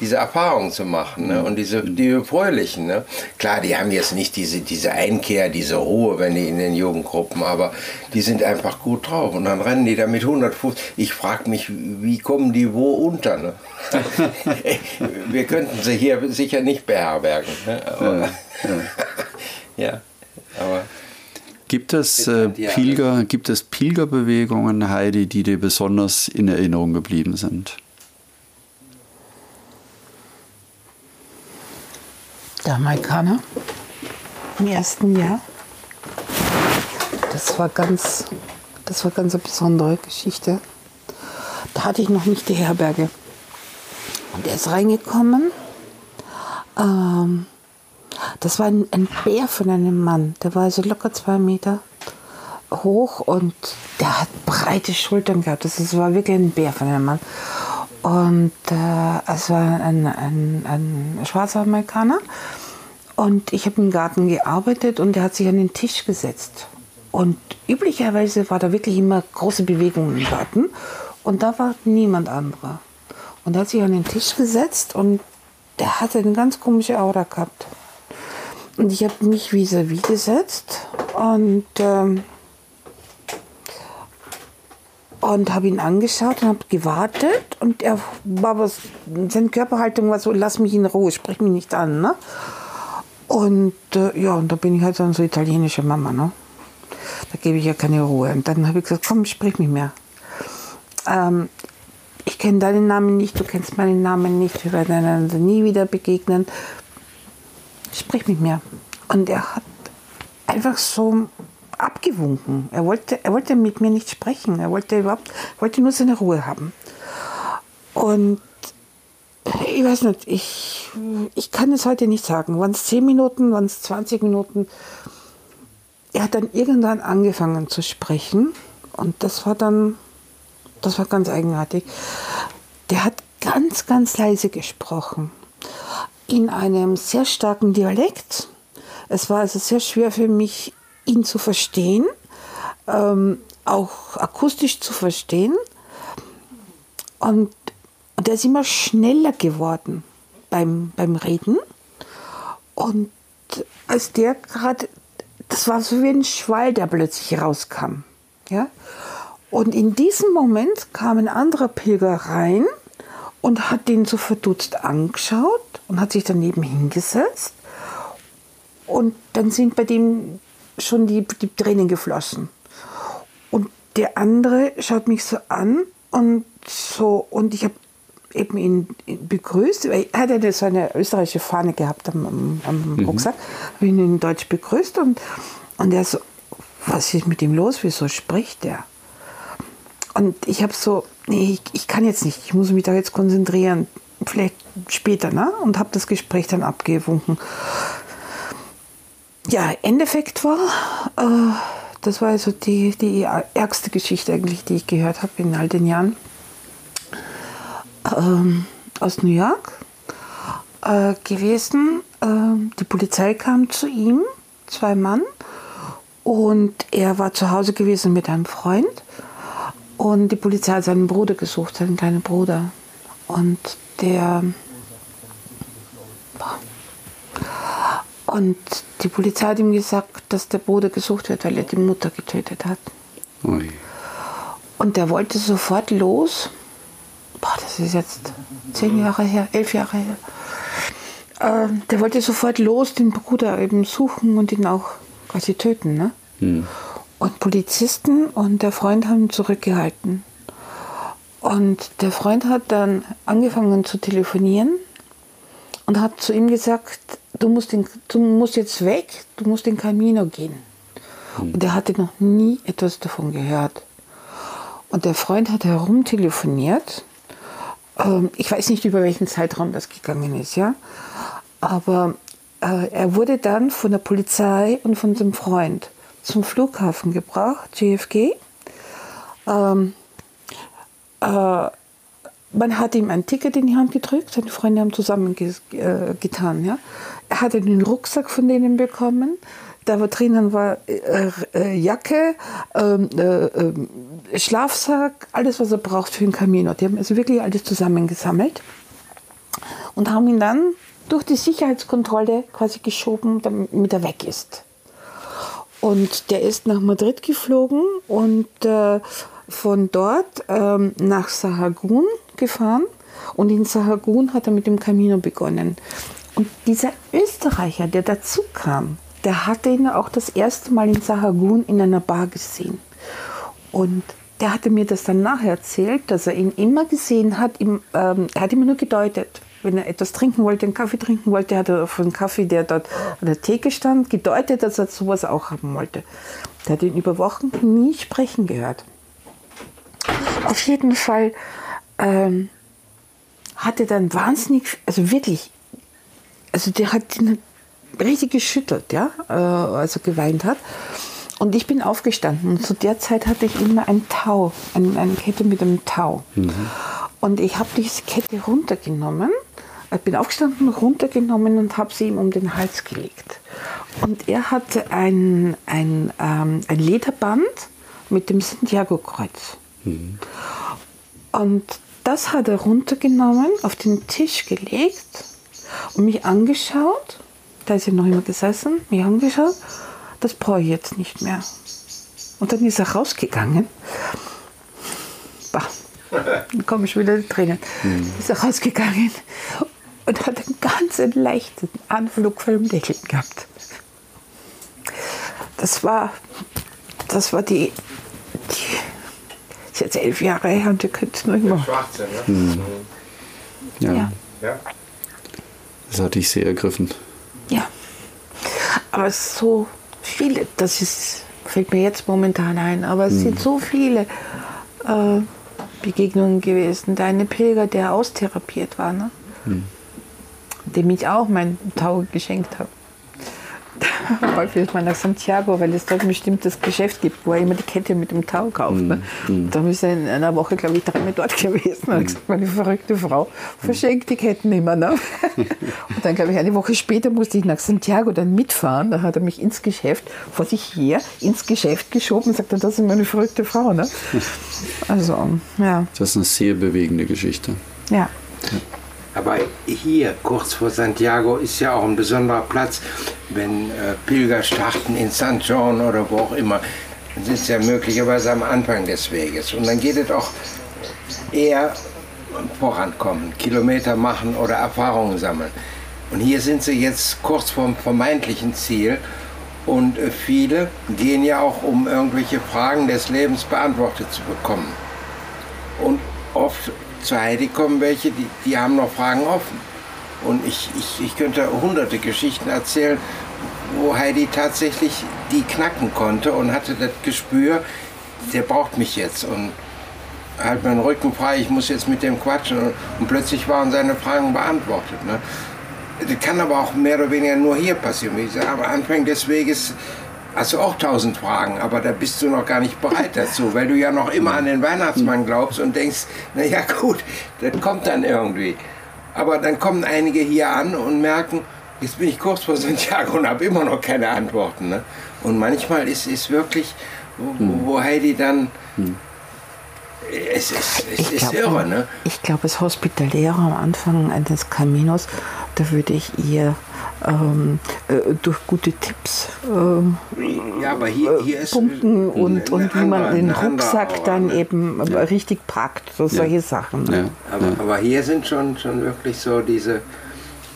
Diese Erfahrung zu machen ne? und diese die fröhlichen. Ne? Klar, die haben jetzt nicht diese, diese Einkehr, diese Ruhe, wenn die in den Jugendgruppen, aber die sind einfach gut drauf und dann rennen die da mit 100 Fuß. Ich frage mich, wie kommen die wo unter? Ne? Wir könnten sie hier sicher nicht beherbergen. Ne? Aber, ja, ja. ja, aber Gibt es, äh, Pilger, gibt es Pilgerbewegungen, Heidi, die dir besonders in Erinnerung geblieben sind? Der Jamaikaner im ersten Jahr. Das war ganz, das war ganz eine besondere Geschichte. Da hatte ich noch nicht die Herberge. Und er ist reingekommen. Ähm, das war ein, ein Bär von einem Mann. Der war also locker zwei Meter hoch und der hat breite Schultern gehabt. Das war wirklich ein Bär von einem Mann. Und äh, es war ein, ein, ein schwarzer Amerikaner. Und ich habe im Garten gearbeitet und er hat sich an den Tisch gesetzt. Und üblicherweise war da wirklich immer große Bewegung im Garten. Und da war niemand anderer. Und er hat sich an den Tisch gesetzt und der hatte eine ganz komische Aura gehabt. Und ich habe mich vis-à-vis gesetzt und, ähm, und habe ihn angeschaut und habe gewartet. Und er war was, seine Körperhaltung war so, lass mich in Ruhe, sprich mich nicht an. Ne? Und äh, ja, und da bin ich halt dann so italienische Mama. Ne? Da gebe ich ja keine Ruhe. Und dann habe ich gesagt, komm, sprich mich mehr. Ähm, ich kenne deinen Namen nicht, du kennst meinen Namen nicht, wir werden einander nie wieder begegnen. Sprich mit mir. Und er hat einfach so abgewunken. Er wollte, er wollte mit mir nicht sprechen. Er wollte überhaupt, wollte nur seine Ruhe haben. Und ich weiß nicht, ich, ich kann es heute nicht sagen. Waren es 10 Minuten, waren es 20 Minuten? Er hat dann irgendwann angefangen zu sprechen und das war dann das war ganz eigenartig. Der hat ganz, ganz leise gesprochen. In einem sehr starken Dialekt. Es war also sehr schwer für mich, ihn zu verstehen, ähm, auch akustisch zu verstehen. Und, und der ist immer schneller geworden beim, beim Reden. Und als der gerade, das war so wie ein Schwall, der plötzlich rauskam. Ja? Und in diesem Moment kam ein anderer Pilger rein und hat den so verdutzt angeschaut und hat sich daneben hingesetzt. Und dann sind bei dem schon die, die Tränen geflossen. Und der andere schaut mich so an und so, und ich habe eben ihn begrüßt. Er hat ja so eine österreichische Fahne gehabt am, am, am mhm. Rucksack. Habe ihn in Deutsch begrüßt und, und er so, was ist mit ihm los? Wieso spricht er? Und ich habe so, nee, ich, ich, kann jetzt nicht, ich muss mich da jetzt konzentrieren, vielleicht später, ne? Und habe das Gespräch dann abgewunken. Ja, Endeffekt war, äh, das war also die, die ärgste Geschichte eigentlich, die ich gehört habe in all den Jahren. Ähm, aus New York äh, gewesen. Äh, die Polizei kam zu ihm, zwei Mann, und er war zu Hause gewesen mit einem Freund. Und die Polizei hat seinen Bruder gesucht, seinen kleinen Bruder. Und der. Und die Polizei hat ihm gesagt, dass der Bruder gesucht wird, weil er die Mutter getötet hat. Ui. Und der wollte sofort los. Boah, das ist jetzt zehn Jahre her, elf Jahre her. Äh, der wollte sofort los, den Bruder eben suchen und ihn auch quasi töten. Ne? Hm. Und Polizisten und der Freund haben ihn zurückgehalten. Und der Freund hat dann angefangen zu telefonieren und hat zu ihm gesagt, du musst, den, du musst jetzt weg, du musst in Camino gehen. Mhm. Und er hatte noch nie etwas davon gehört. Und der Freund hat herumtelefoniert. Ähm, ich weiß nicht, über welchen Zeitraum das gegangen ist, ja. Aber äh, er wurde dann von der Polizei und von seinem Freund zum Flughafen gebracht, JFK. Ähm, äh, man hat ihm ein Ticket in die Hand gedrückt, seine Freunde haben zusammen äh. Ja? Er hatte den Rucksack von denen bekommen. Da war drinnen war äh, äh, Jacke, ähm, äh, ähm, Schlafsack, alles, was er braucht für den Camino. Die haben also wirklich alles zusammengesammelt und haben ihn dann durch die Sicherheitskontrolle quasi geschoben, damit er weg ist. Und der ist nach Madrid geflogen und äh, von dort ähm, nach Sahagun gefahren. Und in Sahagun hat er mit dem Camino begonnen. Und dieser Österreicher, der dazu kam, der hatte ihn auch das erste Mal in Sahagun in einer Bar gesehen. Und der hatte mir das dann nachher erzählt, dass er ihn immer gesehen hat, ihm, ähm, er hat immer nur gedeutet wenn er etwas trinken wollte, einen Kaffee trinken wollte, hat er auf einen Kaffee, der dort an der Theke stand, gedeutet, dass er sowas auch haben wollte. Der hat ihn über Wochen nie sprechen gehört. Auf jeden Fall ähm, hat er dann wahnsinnig, also wirklich, also der hat ihn richtig geschüttelt, ja, äh, als er geweint hat. Und ich bin aufgestanden. Und zu der Zeit hatte ich immer ein Tau, eine, eine Kette mit einem Tau. Mhm. Und ich habe diese Kette runtergenommen ich bin aufgestanden, runtergenommen und habe sie ihm um den Hals gelegt. Und er hatte ein, ein, ähm, ein Lederband mit dem Santiago-Kreuz. Mhm. Und das hat er runtergenommen, auf den Tisch gelegt und mich angeschaut. Da ist er noch immer gesessen, mich angeschaut. Das brauche ich jetzt nicht mehr. Und dann ist er rausgegangen. Bah, dann komme ich wieder die Tränen. Mhm. Ist er rausgegangen und hat einen ganz leichten Anflug von dem Lächeln gehabt. Das war, das war die, die ist jetzt elf Jahre her und ihr könnt es noch immer. Schwarze, ne? Mhm. Ja. ja. ja. Das hat dich sehr ergriffen. Ja. Aber so viele, das ist, fällt mir jetzt momentan ein, aber es mhm. sind so viele äh, Begegnungen gewesen. Deine Pilger, der austherapiert war, ne? Mhm. Dem ich auch mein Tau geschenkt habe. häufig mal nach Santiago, weil es dort ein bestimmtes Geschäft gibt, wo er immer die Kette mit dem Tau kauft. Ne? Mm. Da ist er in einer Woche, glaube ich, dreimal dort gewesen. Und mm. gesagt, meine verrückte Frau verschenkt die Ketten immer. Ne? und dann, glaube ich, eine Woche später musste ich nach Santiago dann mitfahren. Da hat er mich ins Geschäft, vor sich her, ins Geschäft geschoben und sagt, das ist meine verrückte Frau. Ne? Also, ja. Das ist eine sehr bewegende Geschichte. ja. ja. Aber hier, kurz vor Santiago, ist ja auch ein besonderer Platz, wenn äh, Pilger starten in San John oder wo auch immer. Sind sie ja möglicherweise am Anfang des Weges. Und dann geht es auch eher vorankommen, Kilometer machen oder Erfahrungen sammeln. Und hier sind sie jetzt kurz vorm vermeintlichen Ziel. Und äh, viele gehen ja auch, um irgendwelche Fragen des Lebens beantwortet zu bekommen. Und oft zu Heidi kommen welche, die, die haben noch Fragen offen. Und ich, ich, ich könnte hunderte Geschichten erzählen, wo Heidi tatsächlich die knacken konnte und hatte das Gespür, der braucht mich jetzt. Und halt meinen Rücken frei, ich muss jetzt mit dem quatschen. Und, plötzlich waren seine Fragen beantwortet. Ne? Das kann aber auch mehr oder weniger nur hier passieren. Wie gesagt, am Anfang des Weges hast du auch tausend Fragen, aber da bist du noch gar nicht bereit dazu, weil du ja noch immer an den Weihnachtsmann glaubst und denkst, naja gut, das kommt dann irgendwie. Aber dann kommen einige hier an und merken, jetzt bin ich kurz vor Santiago und habe immer noch keine Antworten. Ne? Und manchmal ist es wirklich, wo, wo Heidi dann... Es ist, es ist irre, ne? Ich glaube, das Hospitaläre am Anfang eines Caminos, da würde ich ihr ähm, äh, durch gute Tipps äh, ja, aber hier, hier ist punkten und, und wie man den Rucksack dann eben ja. richtig packt, so solche Sachen. Ja. Aber, aber, hier sind schon, schon wirklich so diese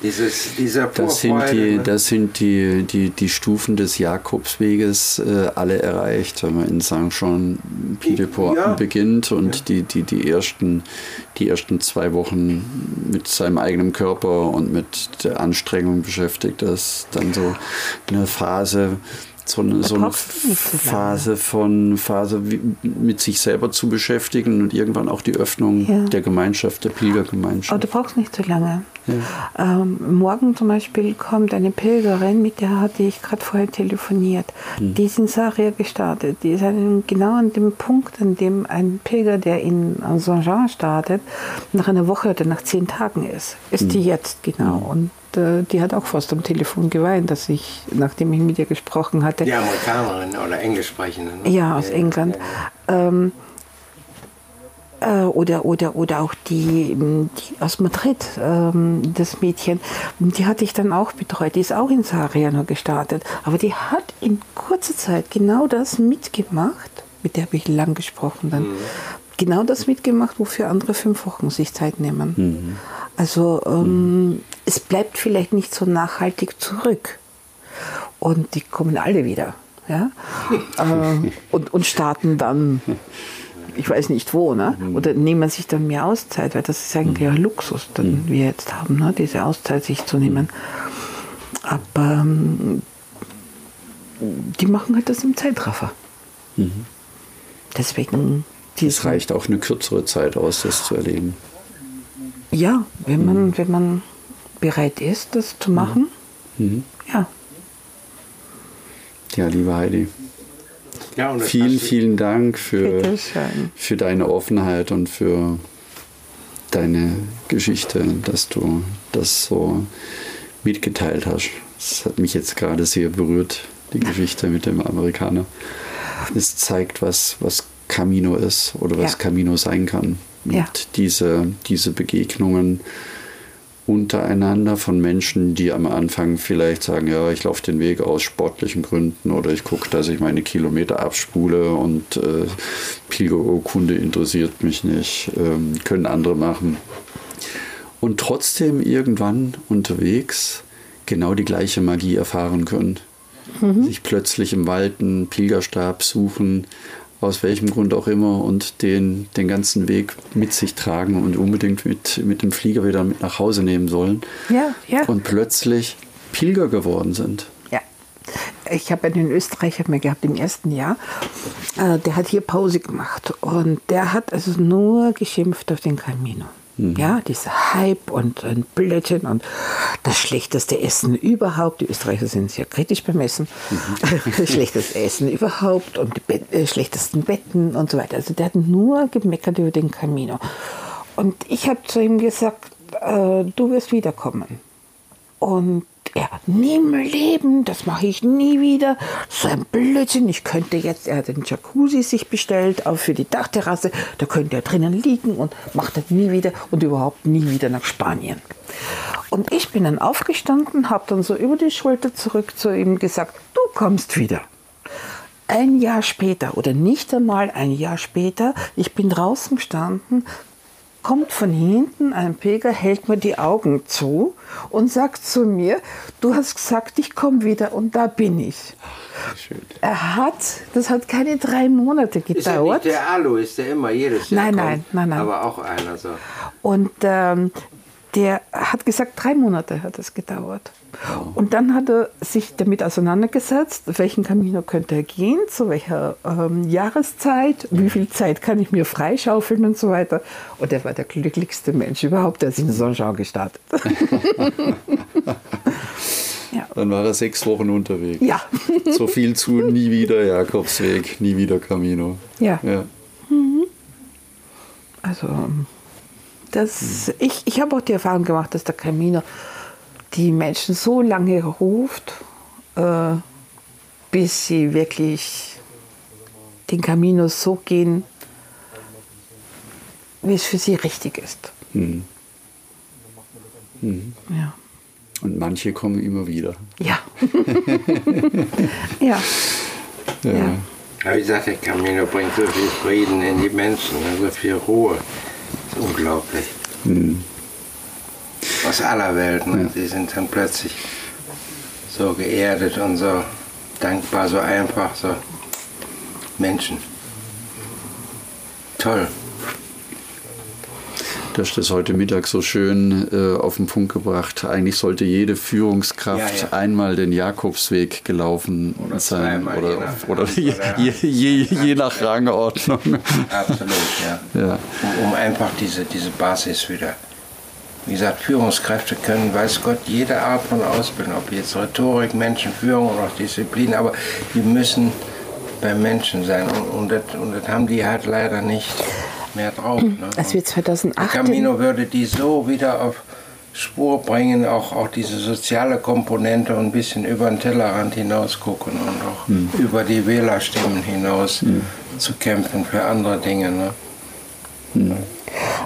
dieses, dieser das sind die, das sind die, die, die Stufen des Jakobsweges äh, alle erreicht, wenn man in St. Jean Piedeport ja. beginnt und ja. die, die, die, ersten, die ersten zwei Wochen mit seinem eigenen Körper und mit der Anstrengung beschäftigt ist. Dann so eine Phase, so eine, so eine Phase von Phase mit sich selber zu beschäftigen und irgendwann auch die Öffnung ja. der Gemeinschaft, der Pilgergemeinschaft. Aber du brauchst nicht so lange. Ja. Ähm, morgen zum Beispiel kommt eine Pilgerin, mit der hatte ich gerade vorher telefoniert. Hm. Die ist in Saria gestartet. Die ist an, genau an dem Punkt, an dem ein Pilger, der in Saint-Jean startet, nach einer Woche oder nach zehn Tagen ist. Ist hm. die jetzt genau. Hm. Und äh, die hat auch fast am Telefon geweint, dass ich, nachdem ich mit ihr gesprochen hatte. Die Amerikanerin oder Englischsprechende. Ne? Ja, aus ja, England. Ja. Ähm, äh, oder, oder, oder auch die, die aus Madrid, ähm, das Mädchen, die hatte ich dann auch betreut. Die ist auch in Sariano gestartet. Aber die hat in kurzer Zeit genau das mitgemacht, mit der habe ich lang gesprochen dann. Mhm. Genau das mitgemacht, wofür andere fünf Wochen sich Zeit nehmen. Mhm. Also ähm, mhm. es bleibt vielleicht nicht so nachhaltig zurück. Und die kommen alle wieder. Ja? äh, und, und starten dann, ich weiß nicht wo, ne? Mhm. oder nehmen sich dann mehr Auszeit, weil das ist eigentlich mhm. ein Luxus, den mhm. wir jetzt haben, ne? diese Auszeit sich zu nehmen. Aber ähm, die machen halt das im Zeitraffer. Mhm. Deswegen. Es reicht auch eine kürzere Zeit aus, das zu erleben. Ja, wenn man, mhm. wenn man bereit ist, das zu machen. Mhm. Ja. Ja, liebe Heidi. Ja, vielen, vielen Dank für, für deine Offenheit und für deine Geschichte, dass du das so mitgeteilt hast. Das hat mich jetzt gerade sehr berührt, die Geschichte mit dem Amerikaner. Es zeigt, was, was Camino ist oder was Ja. Camino sein kann. Und Ja. diese, diese Begegnungen untereinander von Menschen, die am Anfang vielleicht sagen, ja, ich laufe den Weg aus sportlichen Gründen oder ich gucke, dass ich meine Kilometer abspule und äh, Pilgerurkunde interessiert mich nicht, ähm, können andere machen. Und trotzdem irgendwann unterwegs genau die gleiche Magie erfahren können. Sich plötzlich im Wald einen Pilgerstab suchen, aus welchem Grund auch immer, und den, den ganzen Weg mit sich tragen und unbedingt mit, mit dem Flieger wieder mit nach Hause nehmen sollen. Ja, ja. Und plötzlich Pilger geworden sind. Ja. Ich habe einen Österreicher mehr gehabt im ersten Jahr. Äh, der hat hier Pause gemacht und der hat also nur geschimpft auf den Camino. Ja, dieser Hype und, und Blödsinn und das schlechteste Essen überhaupt. Die Österreicher sind sehr kritisch beim Essen. Das schlechteste Essen überhaupt und die Bet äh, schlechtesten Betten und so weiter. Also der hat nur gemeckert über den Camino. Und ich habe zu ihm gesagt, äh, du wirst wiederkommen. Und er, nie im Leben, das mache ich nie wieder. So ein Blödsinn. Ich könnte jetzt, er hat einen Jacuzzi sich bestellt, auch für die Dachterrasse. Da könnte er drinnen liegen und macht das nie wieder und überhaupt nie wieder nach Spanien. Und ich bin dann aufgestanden, habe dann so über die Schulter zurück zu ihm gesagt, du kommst wieder. Ein Jahr später oder nicht einmal ein Jahr später, ich bin draußen gestanden, kommt von hinten ein Pilger, hält mir die Augen zu und sagt zu mir, du hast gesagt, ich komme wieder und da bin ich. Schön. Er hat, das hat keine drei Monate Ist ja nicht gedauert. der Alu, ist der immer jedes Jahr Nein, kommt, nein, nein, nein. Aber auch einer so. Und ähm, der hat gesagt, drei Monate hat es gedauert. Und dann hat er sich damit auseinandergesetzt, welchen Camino könnte er gehen, zu welcher ähm, Jahreszeit, wie viel Zeit kann ich mir freischaufeln und so weiter. Und er war der glücklichste Mensch überhaupt, der ist in den Sonnenschau gestartet. ja. Dann war er sechs Wochen unterwegs. Ja. So viel zu nie wieder Jakobsweg, nie wieder Camino. Ja. ja. Also, das, ich, ich habe auch die Erfahrung gemacht, dass der Camino die Menschen so lange ruft, äh, bis sie wirklich den Camino so gehen, wie es für sie richtig ist. Mhm. Ja. Und manche kommen immer wieder. Ja. ja. Ja. Ja. Aber wie gesagt, der Camino bringt so viel Frieden in die Menschen, und so viel Ruhe. Das ist unglaublich. Aus aller Welt. Ne? Die sind dann plötzlich so geerdet und so dankbar, so einfach, so Menschen. Toll. Du hast das heute Mittag so schön äh, auf den Punkt gebracht. Eigentlich sollte jede Führungskraft Ja, ja. einmal den Jakobsweg gelaufen Oder sein. Oder, je nach- oder je, je, je, je nach Rangordnung. Absolut, ja. Ja. Um, um einfach diese, diese Basis wieder. Wie gesagt, Führungskräfte können, weiß Gott, jede Art von Ausbildung, ob jetzt Rhetorik, Menschenführung oder auch Disziplin, aber die müssen beim Menschen sein. Und, und, das, und das haben die halt leider nicht mehr drauf. Ne? Als wir Und 2008 Camino würde die so wieder auf Spur bringen, auch, auch diese soziale Komponente und ein bisschen über den Tellerrand hinaus gucken und auch über die Wählerstimmen hinaus zu kämpfen für andere Dinge. Ne?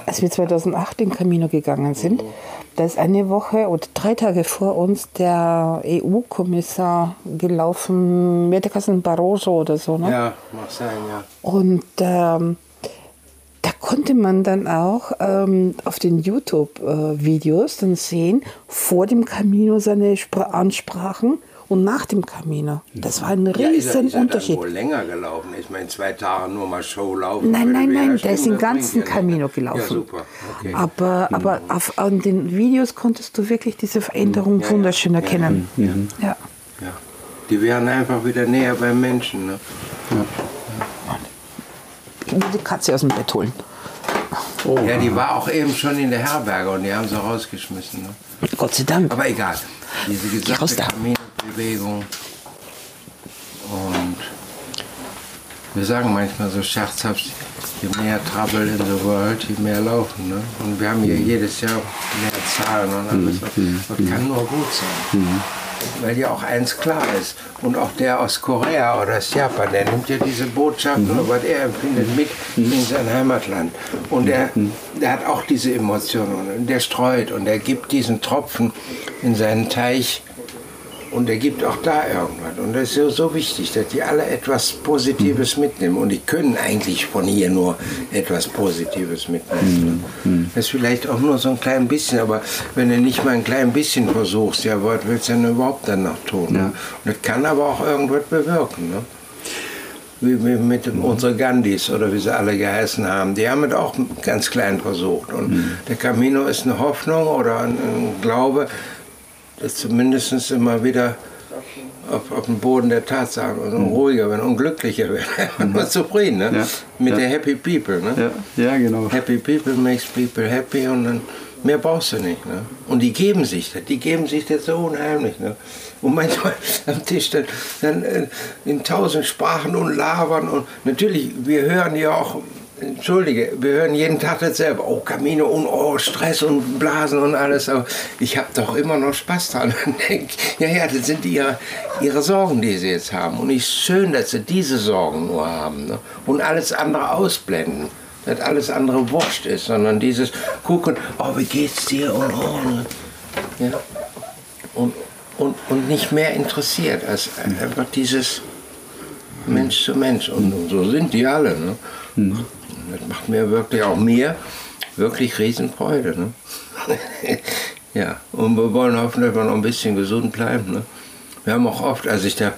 Als wir 2008 in Camino gegangen sind, da ist eine Woche oder drei Tage vor uns der EU-Kommissar gelaufen, Metakassen Barroso oder so. Ne? Ja, mag sein, ja. Und ähm, da konnte man dann auch ähm, auf den YouTube-Videos dann sehen, vor dem Camino seine Spra Ansprachen und nach dem Camino. Das war ein Ja, ist er, riesen ist er Unterschied. dann wohl länger gelaufen? Ich meine, zwei Tage nur mal Show laufen. Nein, nein, nein, der ist den ganzen. Camino gelaufen. Ja, super. Okay. Aber, aber auf, an den Videos konntest du wirklich diese Veränderung Ja, ja. wunderschön Ja, erkennen. Ja. Ja. Die wären einfach wieder näher beim Menschen. Ne? Ich muss die Katze aus dem Bett holen. Oh, Ja, die war auch eben schon in der Herberge und die haben sie rausgeschmissen. Ne? Gott sei Dank. Aber egal. Diese raus gesamte da. Kaminbewegung. Und wir sagen manchmal so scherzhaft, je mehr Trouble in the world, je mehr laufen. Ne? Und wir haben hier jedes Jahr mehr Zahlen und alles. Das kann nur gut sein. Weil ja auch eins klar ist. Und auch der aus Korea oder aus Japan, der nimmt ja diese Botschaften mhm. was er empfindet mit mhm. in sein Heimatland. Und er, mhm. der hat auch diese Emotionen. Und der streut und er gibt diesen Tropfen in seinen Teich und er gibt auch da irgendwas. Und das ist so, so wichtig, dass die alle etwas Positives mitnehmen. Und die können eigentlich von hier nur etwas Positives mitnehmen. Mhm. Das ist vielleicht auch nur so ein klein bisschen, aber wenn du nicht mal ein klein bisschen versuchst, ja, was willst du denn überhaupt dann noch tun? Ja. Und das kann aber auch irgendwas bewirken. Ne? Wie, mit dem, unsere Gandhis oder wie sie alle geheißen haben, die haben es auch ganz klein versucht. Und mhm. der Camino ist eine Hoffnung oder ein, ein Glaube, dass zumindest immer wieder auf, auf dem Boden der Tatsachen und mhm. ruhiger werden und glücklicher werden. Man mhm. zufrieden ne? Ja. mit ja. der Happy People. Ne? Ja. ja, genau. Happy People makes people happy und dann mehr brauchst du nicht. Ne? Und die geben sich das, die geben sich das so unheimlich. Ne? Und manchmal am Tisch dann, dann äh, in tausend Sprachen und labern und natürlich, wir hören ja auch Entschuldige, wir hören jeden Tag dasselbe. Oh, Kamine und oh, Stress und Blasen und alles. Aber ich habe doch immer noch Spaß dran. Ja, ja, das sind ihre, ihre Sorgen, die sie jetzt haben. Und ist schön, dass sie diese Sorgen nur haben. Ne? Und alles andere ausblenden. Dass alles andere wurscht ist, sondern dieses gucken, oh, wie geht's dir? Und, oh, ne? ja. und, und, und nicht mehr interessiert als einfach dieses Mensch zu Mensch. Und so sind die alle. Ne? Mhm. Das macht mir wirklich auch mir wirklich Riesenfreude. Ne? ja, und wir wollen hoffen, dass wir noch ein bisschen gesund bleiben. Ne? Wir haben auch oft, als ich da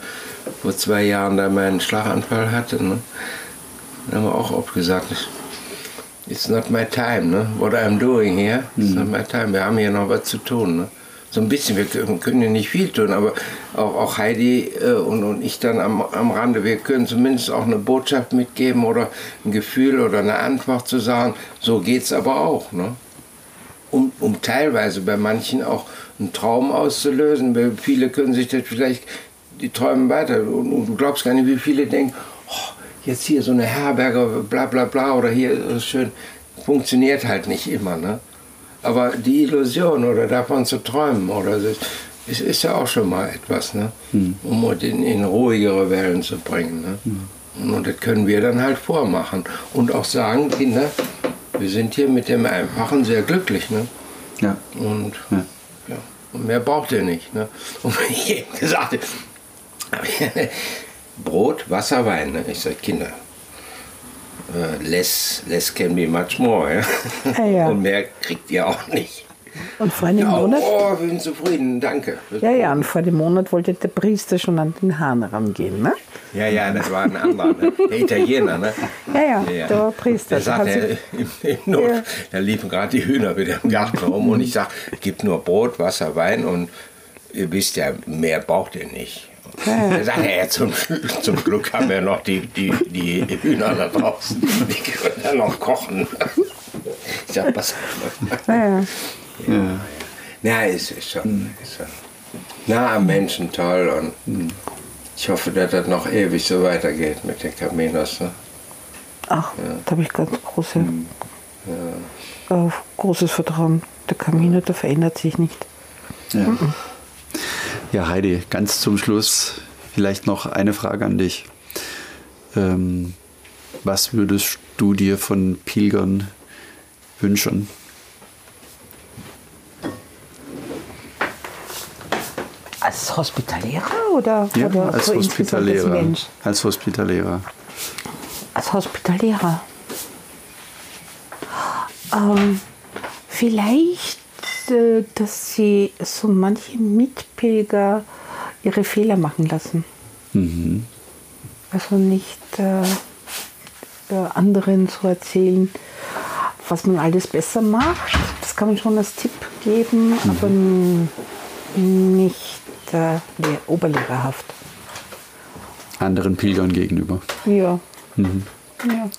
vor zwei Jahren da meinen Schlaganfall hatte, ne, haben wir auch oft gesagt, it's not my time, ne? what I'm doing here, it's not my time, wir haben hier noch was zu tun. Ne? So ein bisschen, wir können ja nicht viel tun, aber auch, auch Heidi äh, und, und ich dann am, am Rande, wir können zumindest auch eine Botschaft mitgeben oder ein Gefühl oder eine Antwort zu sagen, so geht es aber auch. Ne? Um, um teilweise bei manchen auch einen Traum auszulösen, weil viele können sich das vielleicht, die träumen weiter und, und du glaubst gar nicht, wie viele denken, oh, jetzt hier so eine Herberge, bla bla bla oder hier ist schön, funktioniert halt nicht immer. Ne? Aber die Illusion oder davon zu träumen, oder das ist, ist ja auch schon mal etwas, ne? Hm. um uns in, in, ruhigere Wellen zu bringen. Ne? Hm. Und das können wir dann halt vormachen. Und auch sagen, Kinder, wir sind hier mit dem Einfachen sehr glücklich. Ne? Ja. Und, ja. ja. und mehr braucht ihr nicht. Ne? Und wie ich eben gesagt habe, Brot, Wasser, Wein. Ne? Ich sage, Kinder, less, less can be much more. Ja? Ja, ja. Und mehr kriegt ihr auch nicht. Und vor einem Monat? Oh, wir sind zufrieden, danke. Ja, ja, und vor dem Monat wollte der Priester schon an den Hahn rangehen, ne? Ja, ja, das war ein anderer, ne? der Italiener, ne? Ja, ja, ja. der war Priester. Der sagte, im, im Not, ja. da liefen gerade die Hühner wieder im Garten rum und ich sag, gibt nur Brot, Wasser, Wein und ihr wisst ja, mehr braucht ihr nicht. Er, ja, zum, zum Glück haben wir noch die, die, die Hühner da draußen. Die können dann noch kochen. Ich sag, was? Ja. Ja, ja es ist schon, ist schon nah am Menschen toll und ich hoffe, dass das noch ewig so weitergeht mit den Caminos. Ne? Ach, ja. da habe ich ganz große, ja. äh, großes Vertrauen. Der Camino, der verändert sich nicht. Ja. Mhm. Ja, Heidi, ganz zum Schluss vielleicht noch eine Frage an dich. Ähm, was würdest du dir von Pilgern wünschen? Als Hospitalierer oder, ja, oder als Hospitalierer. Als, als Hospitalierer. Als Hospitalierer. Ähm, vielleicht dass sie so manche Mitpilger ihre Fehler machen lassen. Mhm. Also nicht äh, äh, anderen zu erzählen, was man alles besser macht. Das kann man schon als Tipp geben, mhm. aber nicht äh, oberlehrerhaft. Anderen Pilgern gegenüber. Ja. Mhm. ja.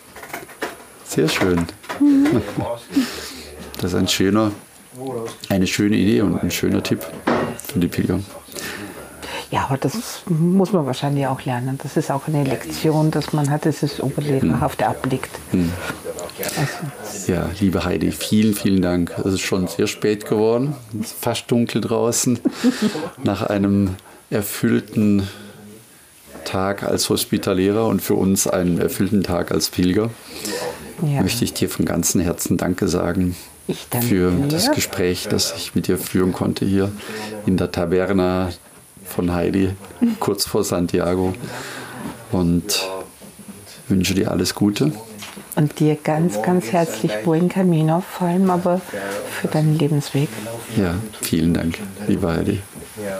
Sehr schön. Mhm. Das ist ein schöner eine schöne Idee und ein schöner Tipp für die Pilger. Ja, aber das muss man wahrscheinlich auch lernen. Das ist auch eine Lektion, dass man hat, dass es Oberlehrerhafte ablegt. Hm. Ja, liebe Heidi, vielen, vielen Dank. Es ist schon sehr spät geworden. Es ist fast dunkel draußen. Nach einem erfüllten Tag als Hospitalierer und für uns einen erfüllten Tag als Pilger ja. möchte ich dir von ganzem Herzen Danke sagen für das Gespräch, das ich mit dir führen konnte hier in der Taverna von Heidi, kurz vor Santiago. Und wünsche dir alles Gute. Und dir ganz, ganz herzlich Buen Camino, vor allem aber für deinen Lebensweg. Ja, vielen Dank, liebe Heidi.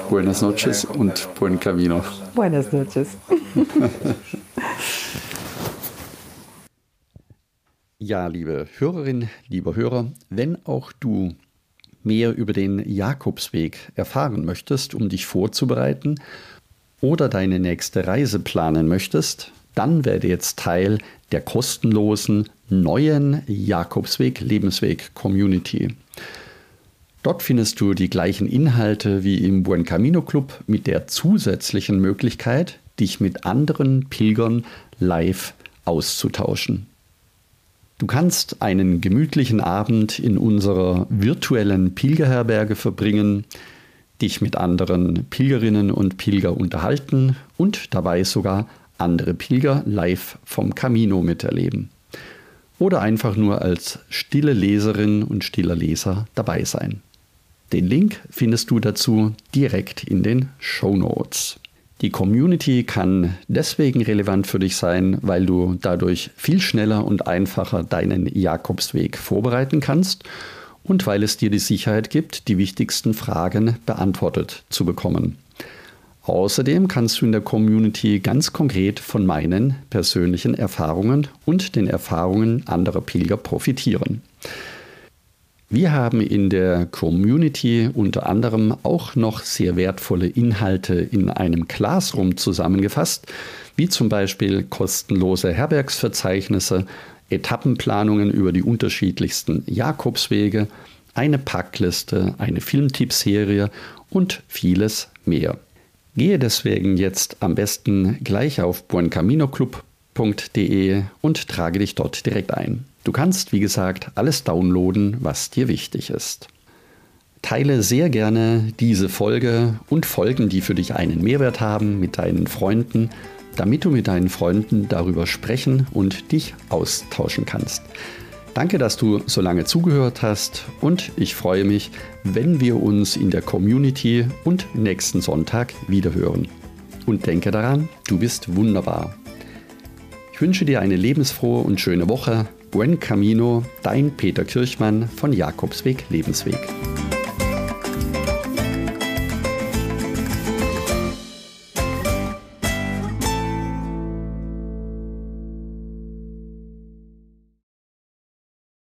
Buenas noches und buen camino. Buenas noches. ja, liebe Hörerin, lieber Hörer, wenn auch du mehr über den Jakobsweg erfahren möchtest, um dich vorzubereiten oder deine nächste Reise planen möchtest, dann werde jetzt Teil der kostenlosen neuen Jakobsweg Lebensweg Community. Dort findest du die gleichen Inhalte wie im Buen Camino Club mit der zusätzlichen Möglichkeit, dich mit anderen Pilgern live auszutauschen. Du kannst einen gemütlichen Abend in unserer virtuellen Pilgerherberge verbringen, dich mit anderen Pilgerinnen und Pilger unterhalten und dabei sogar andere Pilger live vom Camino miterleben. Oder einfach nur als stille Leserin und stiller Leser dabei sein. Den Link findest du dazu direkt in den Show Notes. Die Community kann deswegen relevant für dich sein, weil du dadurch viel schneller und einfacher deinen Jakobsweg vorbereiten kannst und weil es dir die Sicherheit gibt, die wichtigsten Fragen beantwortet zu bekommen. Außerdem kannst du in der Community ganz konkret von meinen persönlichen Erfahrungen und den Erfahrungen anderer Pilger profitieren. Wir haben in der Community unter anderem auch noch sehr wertvolle Inhalte in einem Classroom zusammengefasst, wie zum Beispiel kostenlose Herbergsverzeichnisse, Etappenplanungen über die unterschiedlichsten Jakobswege, eine Packliste, eine Filmtippserie und vieles mehr. Gehe deswegen jetzt am besten gleich auf buencaminoclub.de und trage dich dort direkt ein. Du kannst, wie gesagt, alles downloaden, was dir wichtig ist. Teile sehr gerne diese Folge und Folgen, die für dich einen Mehrwert haben, mit deinen Freunden, damit du mit deinen Freunden darüber sprechen und dich austauschen kannst. Danke, dass du so lange zugehört hast und ich freue mich, wenn wir uns in der Community und nächsten Sonntag wiederhören. Und denke daran, du bist wunderbar. Ich wünsche dir eine lebensfrohe und schöne Woche. Buen Camino, dein Peter Kirchmann von Jakobsweg Lebensweg.